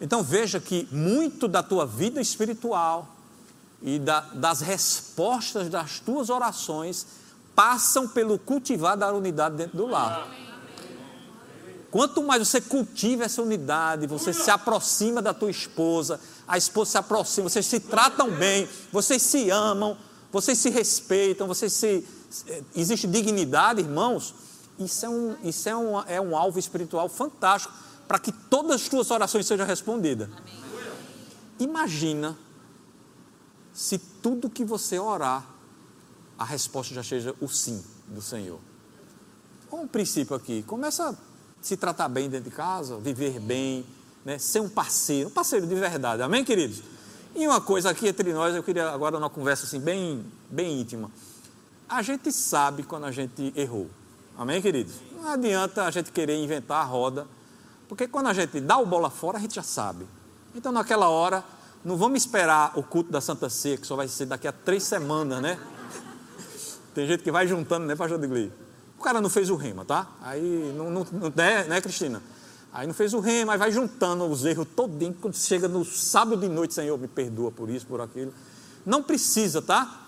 Então veja que muito da tua vida espiritual e da, das respostas das tuas orações passam pelo cultivar da unidade dentro do lar. Quanto mais você cultiva essa unidade, você se aproxima da tua esposa, a esposa se aproxima, vocês se tratam bem, vocês se amam, vocês se respeitam, vocês se. Eh, existe dignidade, irmãos. Isso é um, isso é um, é um alvo espiritual fantástico para que todas as tuas orações sejam respondidas. Imagina se tudo que você orar, a resposta já seja o sim do Senhor. Um princípio aqui, começa se tratar bem dentro de casa, viver bem, né? ser um parceiro, um parceiro de verdade, amém, queridos? E uma coisa aqui entre nós, eu queria agora uma conversa assim bem, bem íntima. A gente sabe quando a gente errou, amém, queridos? Não adianta a gente querer inventar a roda porque quando a gente dá o bola fora, a gente já sabe. Então, naquela hora, não vamos esperar o culto da Santa Ceia, que só vai ser daqui a três semanas, né? Tem gente que vai juntando, né, pastor Digli? O cara não fez o rema, tá? Aí, não, não, não né, né, Cristina? Aí não fez o rema, aí vai juntando os erros todinho, quando chega no sábado de noite, Senhor, me perdoa por isso, por aquilo. Não precisa, tá?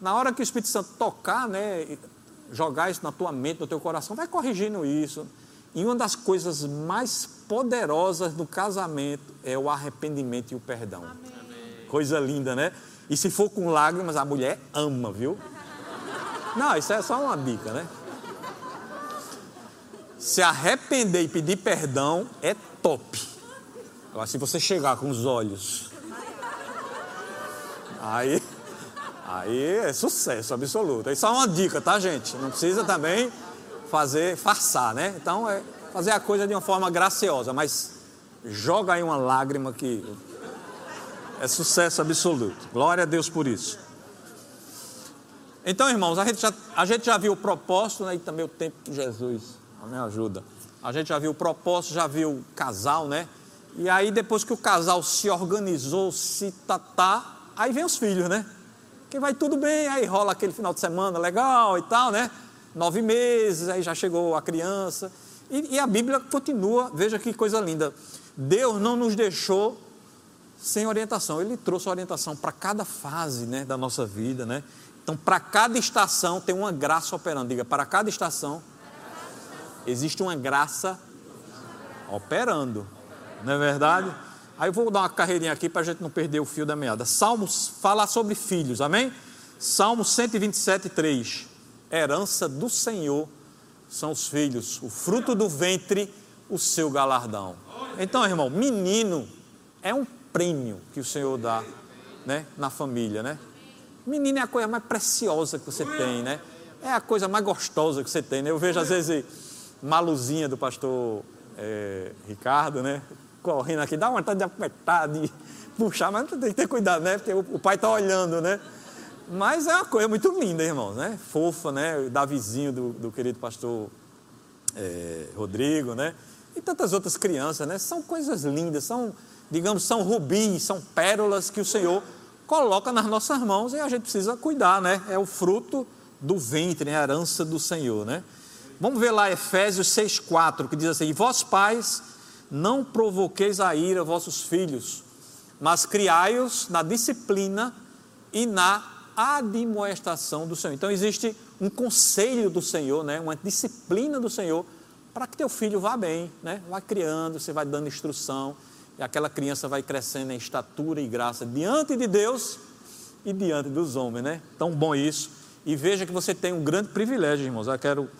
Na hora que o Espírito Santo tocar, né, jogar isso na tua mente, no teu coração, vai corrigindo isso. E uma das coisas mais poderosas do casamento é o arrependimento e o perdão. Amém. Coisa linda, né? E se for com lágrimas, a mulher ama, viu? Não, isso é só uma dica, né? Se arrepender e pedir perdão é top. Agora, se você chegar com os olhos, aí, aí é sucesso absoluto. Isso é uma dica, tá, gente? Não precisa também fazer, farçar, né? Então, é fazer a coisa de uma forma graciosa, mas joga aí uma lágrima que é sucesso absoluto. Glória a Deus por isso. Então, irmãos, a gente já, a gente já viu o propósito né, e também o tempo de Jesus. Me ajuda. A gente já viu o propósito, já viu o casal, né? E aí, depois que o casal se organizou, se tatá, aí vem os filhos, né? Que vai tudo bem, aí rola aquele final de semana legal e tal, né? Nove meses, aí já chegou a criança. E, e a Bíblia continua, veja que coisa linda. Deus não nos deixou sem orientação, Ele trouxe orientação para cada fase né, da nossa vida, né? Então, para cada estação tem uma graça operando. Diga, para cada estação existe uma graça operando. Não é verdade? Aí eu vou dar uma carreirinha aqui para a gente não perder o fio da meada. Salmos fala sobre filhos, amém? Salmo 127, 3. Herança do Senhor são os filhos, o fruto do ventre, o seu galardão. Então, irmão, menino é um prêmio que o Senhor dá né, na família, né? Menino é a coisa mais preciosa que você tem, né? É a coisa mais gostosa que você tem, né? Eu vejo às vezes maluzinha do pastor é, Ricardo, né? Correndo aqui, dá vontade de apertar, de puxar, mas tem que ter cuidado, né? Porque o, pai está olhando, né? Mas é uma coisa muito linda, irmãos, né? Fofa, né? O Davizinho do, do querido pastor é, Rodrigo, né? E tantas outras crianças, né? São coisas lindas, são, digamos, são rubins, são pérolas que o Senhor coloca nas nossas mãos e a gente precisa cuidar, né? É o fruto do ventre, né? a herança do Senhor, né? Vamos ver lá Efésios 6,4, que diz assim: Vós pais, não provoqueis a ira vossos filhos, mas criai-os na disciplina e na admoestação do Senhor. Então existe um conselho do Senhor, né? uma disciplina do Senhor, para que teu filho vá bem, né? Vai criando, você vai dando instrução e aquela criança vai crescendo em estatura e graça diante de Deus e diante dos homens, né? Tão bom isso. E veja que você tem um grande privilégio, irmãos. Eu quero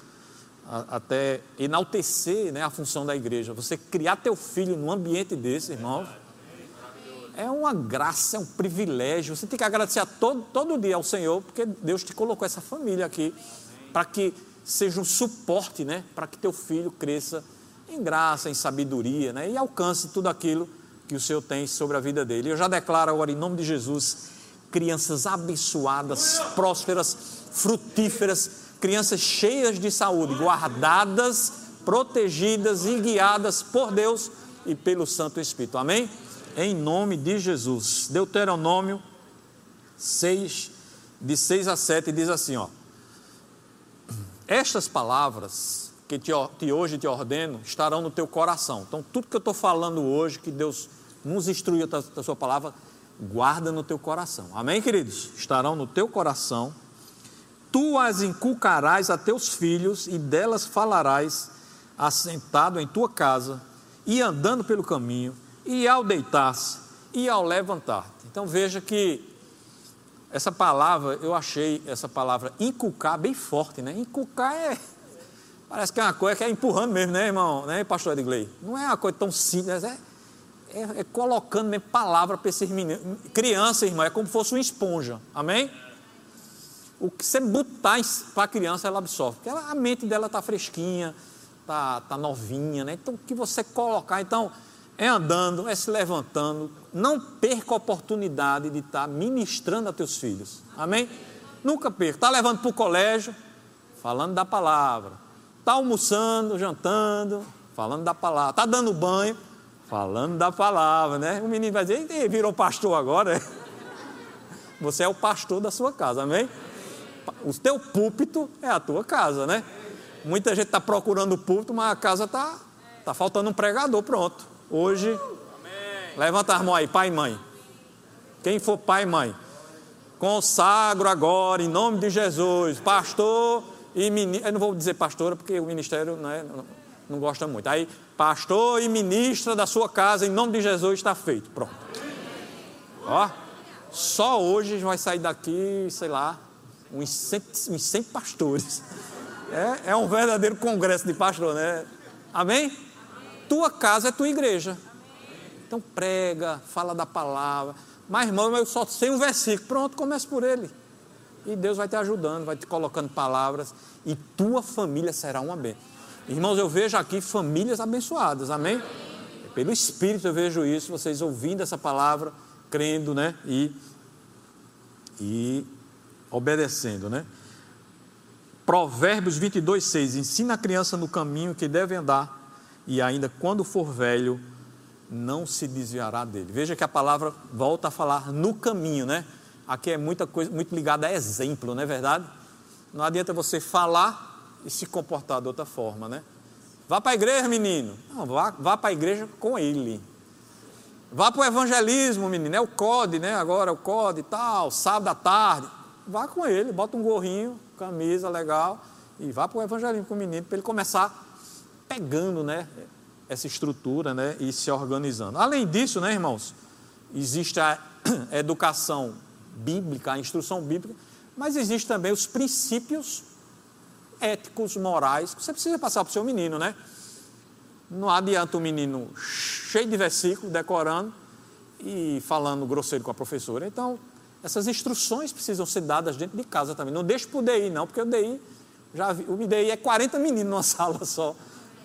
até enaltecer né, a função da igreja. Você criar teu filho num ambiente desse, irmãos, é uma graça, é um privilégio. Você tem que agradecer todo, todo dia ao Senhor, porque Deus te colocou essa família aqui para que seja um suporte, né, para que teu filho cresça em graça, em sabedoria, né? e alcance tudo aquilo que o Senhor tem sobre a vida dele. Eu já declaro agora, em nome de Jesus, crianças abençoadas, prósperas, frutíferas, crianças cheias de saúde, guardadas, protegidas e guiadas por Deus e pelo Santo Espírito. Amém? Em nome de Jesus. Deuteronômio 6, de 6 a 7, diz assim: ó. Estas palavras que te, te, hoje te ordeno estarão no teu coração. Então, tudo que eu estou falando hoje, que Deus nos instruiu da, da sua palavra, guarda no teu coração. Amém, queridos? Estarão no teu coração. Tu as inculcarás a teus filhos e delas falarás assentado em tua casa e andando pelo caminho e ao deitar-se e ao levantar-te. Então veja que essa palavra, eu achei essa palavra inculcar bem forte, né? Inculcar é Parece que é uma coisa que é empurrando mesmo, né, irmão? Né, pastor Edgley? Não é uma coisa tão simples, é, é, é colocando mesmo palavra para esses meninos. Criança, irmão, é como se fosse uma esponja. Amém? O que você botar para a criança, ela absorve. Porque ela, a mente dela está fresquinha, está tá novinha, né? Então, o que você colocar, então, é andando, é se levantando. Não perca a oportunidade de estar tá ministrando a teus filhos. Amém? Nunca perca. Está levando para o colégio, falando da palavra Está almoçando, jantando, falando da palavra. Está dando banho, falando da palavra, né? O menino vai dizer, virou pastor agora. Você é o pastor da sua casa, amém? O teu púlpito é a tua casa, né? Muita gente está procurando o púlpito, mas a casa está tá faltando um pregador, pronto. Hoje, levanta as mãos aí, pai e mãe. Quem for pai e mãe, consagro agora, em nome de Jesus, pastor e ministra, eu não vou dizer pastora porque o ministério não, é, não, não gosta muito. Aí, pastor e ministra da sua casa, em nome de Jesus, está feito. Pronto. Ó, só hoje vai sair daqui, sei lá, uns 100, uns 100 pastores. É, é um verdadeiro congresso de pastor, né? Amém? Tua casa é tua igreja. Então prega, fala da palavra. Mas, irmão, eu só sei um versículo. Pronto, comece por ele e Deus vai te ajudando, vai te colocando palavras e tua família será uma bênção. Irmãos, eu vejo aqui famílias abençoadas, amém? Pelo Espírito eu vejo isso, vocês ouvindo essa palavra, crendo, né? E, e obedecendo, né? Provérbios 22, 6. Ensina a criança no caminho que deve andar, e ainda quando for velho, não se desviará dele. Veja que a palavra volta a falar no caminho, né? Aqui é muita coisa, muito ligada a exemplo, não é verdade? Não adianta você falar e se comportar de outra forma, né? Vá para a igreja, menino. Não, vá, vá para a igreja com ele. Vá para o evangelismo, menino. É o COD, né? Agora é o COD e tal, sábado à tarde. Vá com ele, bota um gorrinho, camisa legal e vá para o evangelismo com o menino para ele começar pegando, né? Essa estrutura, né? E se organizando. Além disso, né, irmãos? Existe a educação bíblica, a instrução bíblica, mas existe também os princípios éticos, morais, que você precisa passar para o seu menino, né? Não adianta o menino cheio de versículos, decorando e falando grosseiro com a professora. Então, essas instruções precisam ser dadas dentro de casa também. Não deixe para o DI, não, porque o DI, já vi, o DI é 40 meninos numa sala só.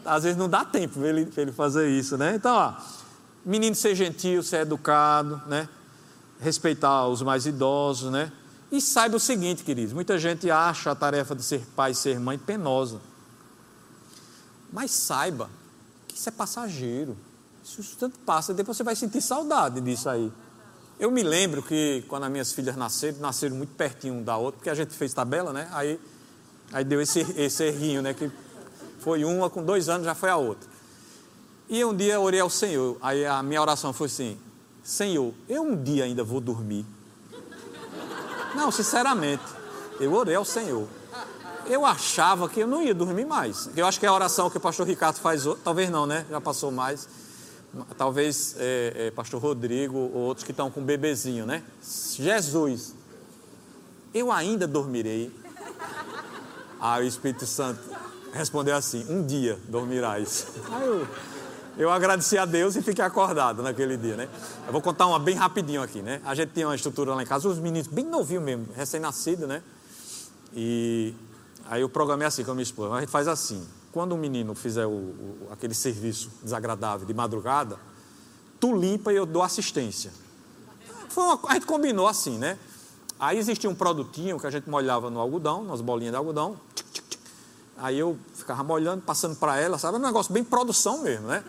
Às vezes não dá tempo para ele, ele fazer isso, né? Então, ó, menino ser gentil, ser educado, né? Respeitar os mais idosos, né? E saiba o seguinte, queridos: muita gente acha a tarefa de ser pai e ser mãe penosa. Mas saiba que isso é passageiro. Isso tanto passa, depois você vai sentir saudade disso aí. Eu me lembro que quando as minhas filhas nasceram, nasceram muito pertinho um da outra, porque a gente fez tabela, né? Aí, aí deu esse, esse errinho, né? Que foi uma, com dois anos já foi a outra. E um dia eu orei ao Senhor, aí a minha oração foi assim: Senhor, eu um dia ainda vou dormir. Não, sinceramente, eu orei ao Senhor eu achava que eu não ia dormir mais. Eu acho que é a oração que o pastor Ricardo faz, talvez não, né? Já passou mais. Talvez é, é, pastor Rodrigo ou outros que estão com bebezinho, né? Jesus, eu ainda dormirei. Aí o Espírito Santo respondeu assim: Um dia dormirás. Aí eu, eu agradeci a Deus e fiquei acordado naquele dia, né? Eu vou contar uma bem rapidinho aqui, né? A gente tinha uma estrutura lá em casa, os meninos bem novinhos mesmo, recém-nascido, né? E Aí o programa é assim com a minha esposa. A gente faz assim: quando um menino fizer o, o, aquele serviço desagradável de madrugada, tu limpa e eu dou assistência. Uma, a gente combinou assim, né? Aí existia um produtinho que a gente molhava no algodão, nas bolinhas de algodão. Aí eu ficava molhando, passando para ela, sabe? Um negócio bem produção mesmo, né?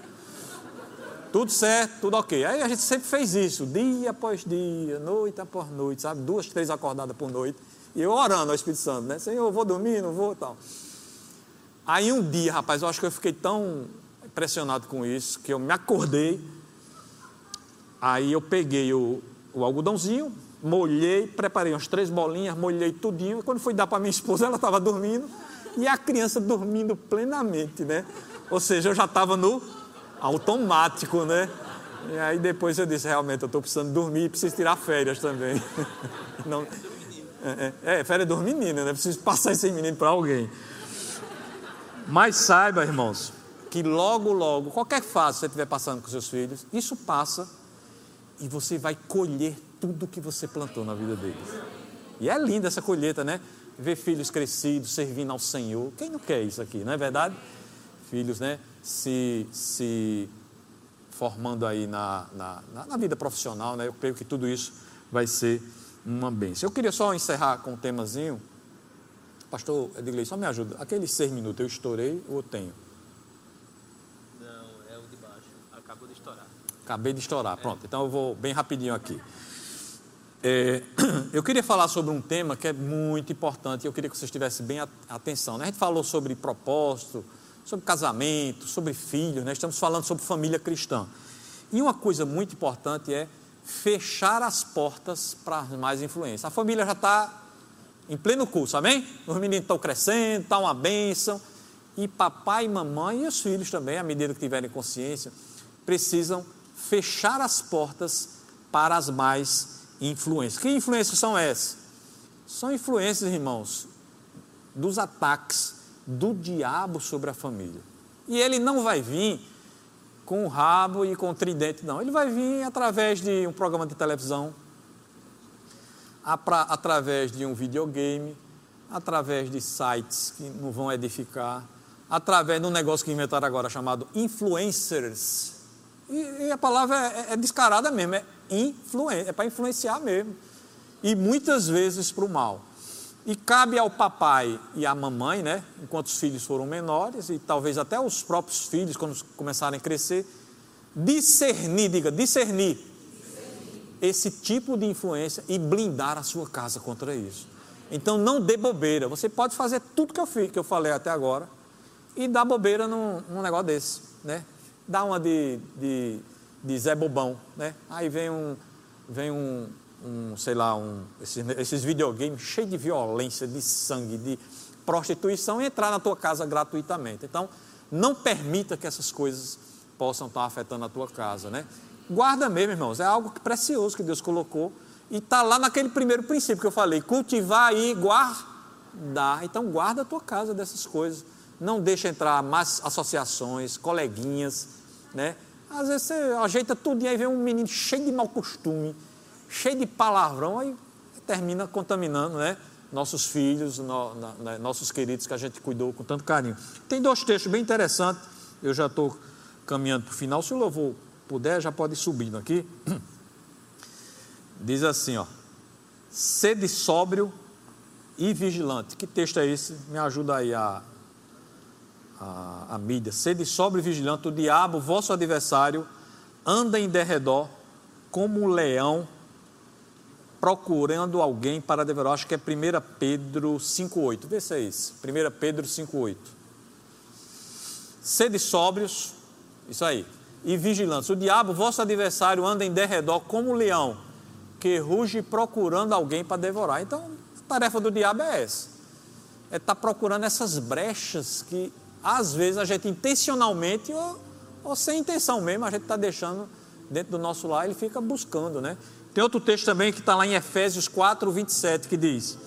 Tudo certo, tudo ok. Aí a gente sempre fez isso, dia após dia, noite após noite, sabe? Duas, três acordadas por noite. E eu orando ao Espírito Santo, né? Senhor, vou dormir, não vou tal. Aí um dia, rapaz, eu acho que eu fiquei tão impressionado com isso que eu me acordei. Aí eu peguei o, o algodãozinho, molhei, preparei umas três bolinhas, molhei tudinho. E quando fui dar para minha esposa, ela estava dormindo e a criança dormindo plenamente, né? Ou seja, eu já estava no automático, né? E aí depois eu disse, realmente, eu estou precisando dormir e preciso tirar férias também. Não, é, é, é férias dos meninos, né? Preciso passar esse menino para alguém. Mas saiba, irmãos, que logo, logo, qualquer fase que você estiver passando com seus filhos, isso passa e você vai colher tudo que você plantou na vida deles. E é linda essa colheita, né? Ver filhos crescidos, servindo ao Senhor. Quem não quer isso aqui, não é verdade? Filhos, né? Se, se formando aí na, na, na vida profissional, né? Eu creio que tudo isso vai ser uma bênção. Eu queria só encerrar com um temazinho. Pastor Edgley, só me ajuda. Aqueles seis minutos eu estourei ou tenho? Não, é o de baixo. Acabou de estourar. Acabei de estourar, pronto. Então eu vou bem rapidinho aqui. É, eu queria falar sobre um tema que é muito importante e eu queria que vocês tivessem bem atenção. Né? A gente falou sobre propósito, sobre casamento, sobre filhos, né? estamos falando sobre família cristã. E uma coisa muito importante é fechar as portas para mais influência. A família já está em pleno curso, amém? Os meninos estão crescendo, está uma bênção. E papai, mamãe e os filhos também, à medida que tiverem consciência, precisam fechar as portas para as mais influências. Que influências são essas? São influências, irmãos, dos ataques do diabo sobre a família. E ele não vai vir com o rabo e com o tridente, não. Ele vai vir através de um programa de televisão, através de um videogame, através de sites que não vão edificar, através de um negócio que inventaram agora chamado influencers. E, e a palavra é, é, descarada mesmo, é é para influenciar mesmo. E muitas vezes para o mal. E cabe ao papai e à mamãe, né, enquanto os filhos foram menores, e talvez até os próprios filhos, quando começarem a crescer, discernir, diga, discernir esse tipo de influência e blindar a sua casa contra isso. Então não dê bobeira. Você pode fazer tudo que eu fiz, que eu falei até agora, e dar bobeira num, num negócio desse, né? Dá uma de, de, de Zé Bobão, né? Aí vem um, vem um, um sei lá, um, esses, esses videogames cheios de violência, de sangue, de prostituição e entrar na tua casa gratuitamente. Então, não permita que essas coisas possam estar afetando a tua casa, né? Guarda mesmo, irmãos, é algo precioso que Deus colocou e está lá naquele primeiro princípio que eu falei, cultivar e guardar. Então, guarda a tua casa dessas coisas. Não deixa entrar mais associações, coleguinhas, né? Às vezes você ajeita tudo e aí vem um menino cheio de mau costume, cheio de palavrão, aí termina contaminando, né? Nossos filhos, no, nossos queridos que a gente cuidou com tanto carinho. Tem dois textos bem interessantes, eu já estou caminhando para o final. Se o louvor puder, já pode ir subindo aqui. Diz assim, ó. Sede sóbrio e vigilante. Que texto é esse? Me ajuda aí a, a, a mídia. Sede sóbrio e vigilante. O diabo, vosso adversário, anda em derredor como um leão procurando alguém para devorar. Acho que é 1 Pedro 5,8. Vê se é isso. 1 Pedro 5,8. Sede sóbrios, isso aí, e vigilantes. O diabo, vosso adversário, anda em derredor como um leão que ruge procurando alguém para devorar. Então, a tarefa do diabo é essa: é estar tá procurando essas brechas que às vezes a gente intencionalmente ou, ou sem intenção mesmo, a gente está deixando dentro do nosso lar, ele fica buscando, né? Tem outro texto também que está lá em Efésios 4, 27, que diz: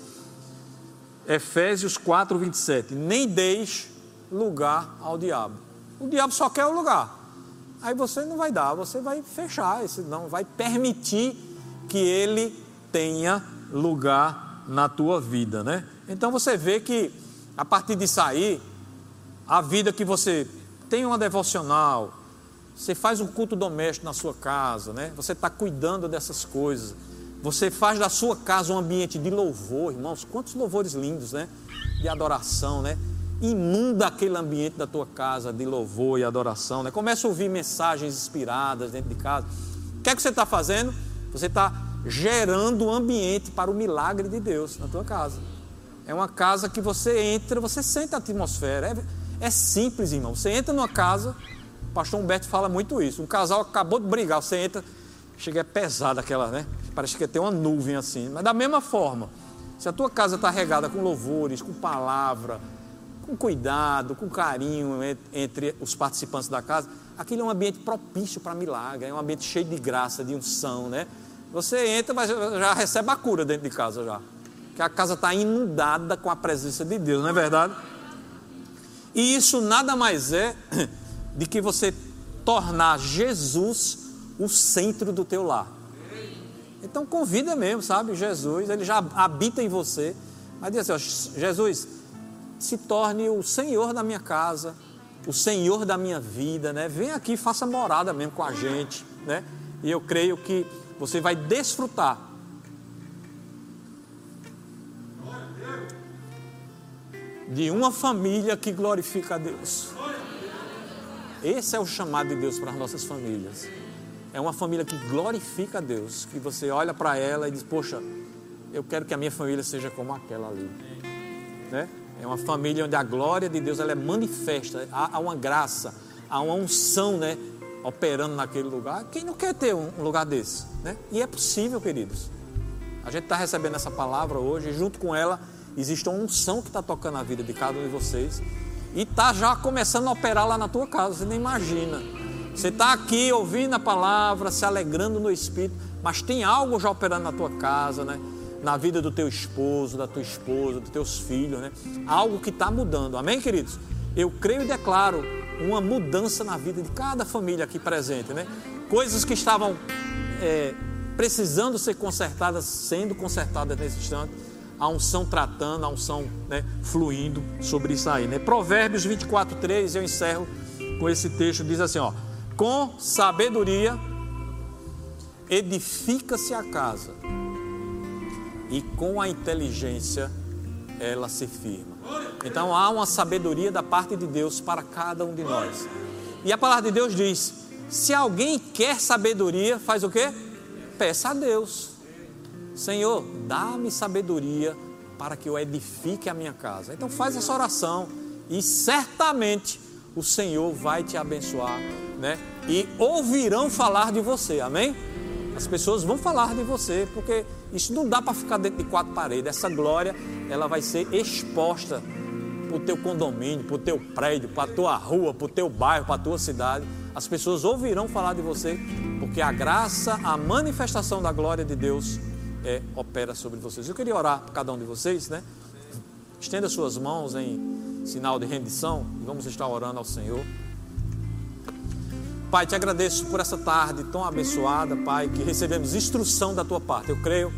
Efésios 4, 27, nem deis lugar ao diabo. O diabo só quer o lugar. Aí você não vai dar, você vai fechar, não vai permitir que ele tenha lugar na tua vida, né? Então você vê que a partir disso aí, a vida que você tem uma devocional, você faz um culto doméstico na sua casa, né? Você está cuidando dessas coisas. Você faz da sua casa um ambiente de louvor, irmãos. Quantos louvores lindos, né? De adoração, né? Inunda aquele ambiente da tua casa de louvor e adoração, né? Começa a ouvir mensagens inspiradas dentro de casa. O que é que você está fazendo? Você está gerando um ambiente para o milagre de Deus na tua casa. É uma casa que você entra, você sente a atmosfera. É, é simples, irmão. Você entra numa casa, o pastor Humberto fala muito isso. Um casal acabou de brigar, você entra, chega é pesada aquela, né? Parece que tem uma nuvem assim. Mas da mesma forma, se a tua casa está regada com louvores, com palavra, com cuidado, com carinho entre os participantes da casa, aquele é um ambiente propício para milagre, é um ambiente cheio de graça, de unção, né? Você entra, mas já recebe a cura dentro de casa já. Que a casa está inundada com a presença de Deus, não é verdade? E isso nada mais é de que você tornar Jesus o centro do teu lar. Então convida mesmo, sabe? Jesus, ele já habita em você. Mas diz assim, ó, Jesus, se torne o Senhor da minha casa, o Senhor da minha vida, né? Vem aqui, faça morada mesmo com a gente, né? E eu creio que você vai desfrutar. De uma família que glorifica a Deus. Esse é o chamado de Deus para as nossas famílias. É uma família que glorifica a Deus, que você olha para ela e diz: Poxa, eu quero que a minha família seja como aquela ali. Né? É uma família onde a glória de Deus ela é manifesta, há, há uma graça, há uma unção, né? operando naquele lugar. Quem não quer ter um lugar desse? Né? E é possível, queridos. A gente está recebendo essa palavra hoje, e junto com ela existe uma unção que está tocando a vida de cada um de vocês. E está já começando a operar lá na tua casa, você nem imagina. Você está aqui ouvindo a palavra, se alegrando no Espírito, mas tem algo já operando na tua casa, né? Na vida do teu esposo, da tua esposa, dos teus filhos, né? algo que está mudando. Amém, queridos? Eu creio e declaro uma mudança na vida de cada família aqui presente, né? Coisas que estavam é, precisando ser consertadas, sendo consertadas nesse instante, a unção tratando, a unção né, fluindo sobre isso aí, né? Provérbios 24, 3, eu encerro com esse texto, diz assim, ó, com sabedoria edifica-se a casa, e com a inteligência ela se firma. Então há uma sabedoria da parte de Deus para cada um de nós. E a palavra de Deus diz: se alguém quer sabedoria, faz o quê? Peça a Deus. Senhor, dá-me sabedoria para que eu edifique a minha casa. Então faz essa oração e certamente o Senhor vai te abençoar, né? E ouvirão falar de você. Amém? As pessoas vão falar de você, porque isso não dá para ficar dentro de quatro paredes. Essa glória, ela vai ser exposta para o teu condomínio, para o teu prédio, para a tua rua, para o teu bairro, para a tua cidade. As pessoas ouvirão falar de você, porque a graça, a manifestação da glória de Deus é, opera sobre vocês. Eu queria orar por cada um de vocês, né? Estenda suas mãos em sinal de rendição e vamos estar orando ao Senhor. Pai, te agradeço por essa tarde tão abençoada, Pai, que recebemos instrução da tua parte. Eu creio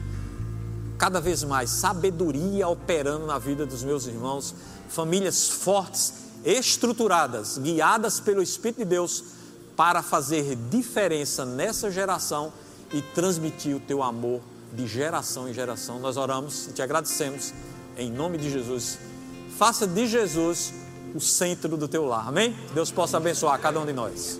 cada vez mais sabedoria operando na vida dos meus irmãos, famílias fortes, estruturadas, guiadas pelo Espírito de Deus para fazer diferença nessa geração e transmitir o teu amor de geração em geração. Nós oramos e te agradecemos em nome de Jesus. Faça de Jesus o centro do teu lar. Amém? Deus possa abençoar cada um de nós.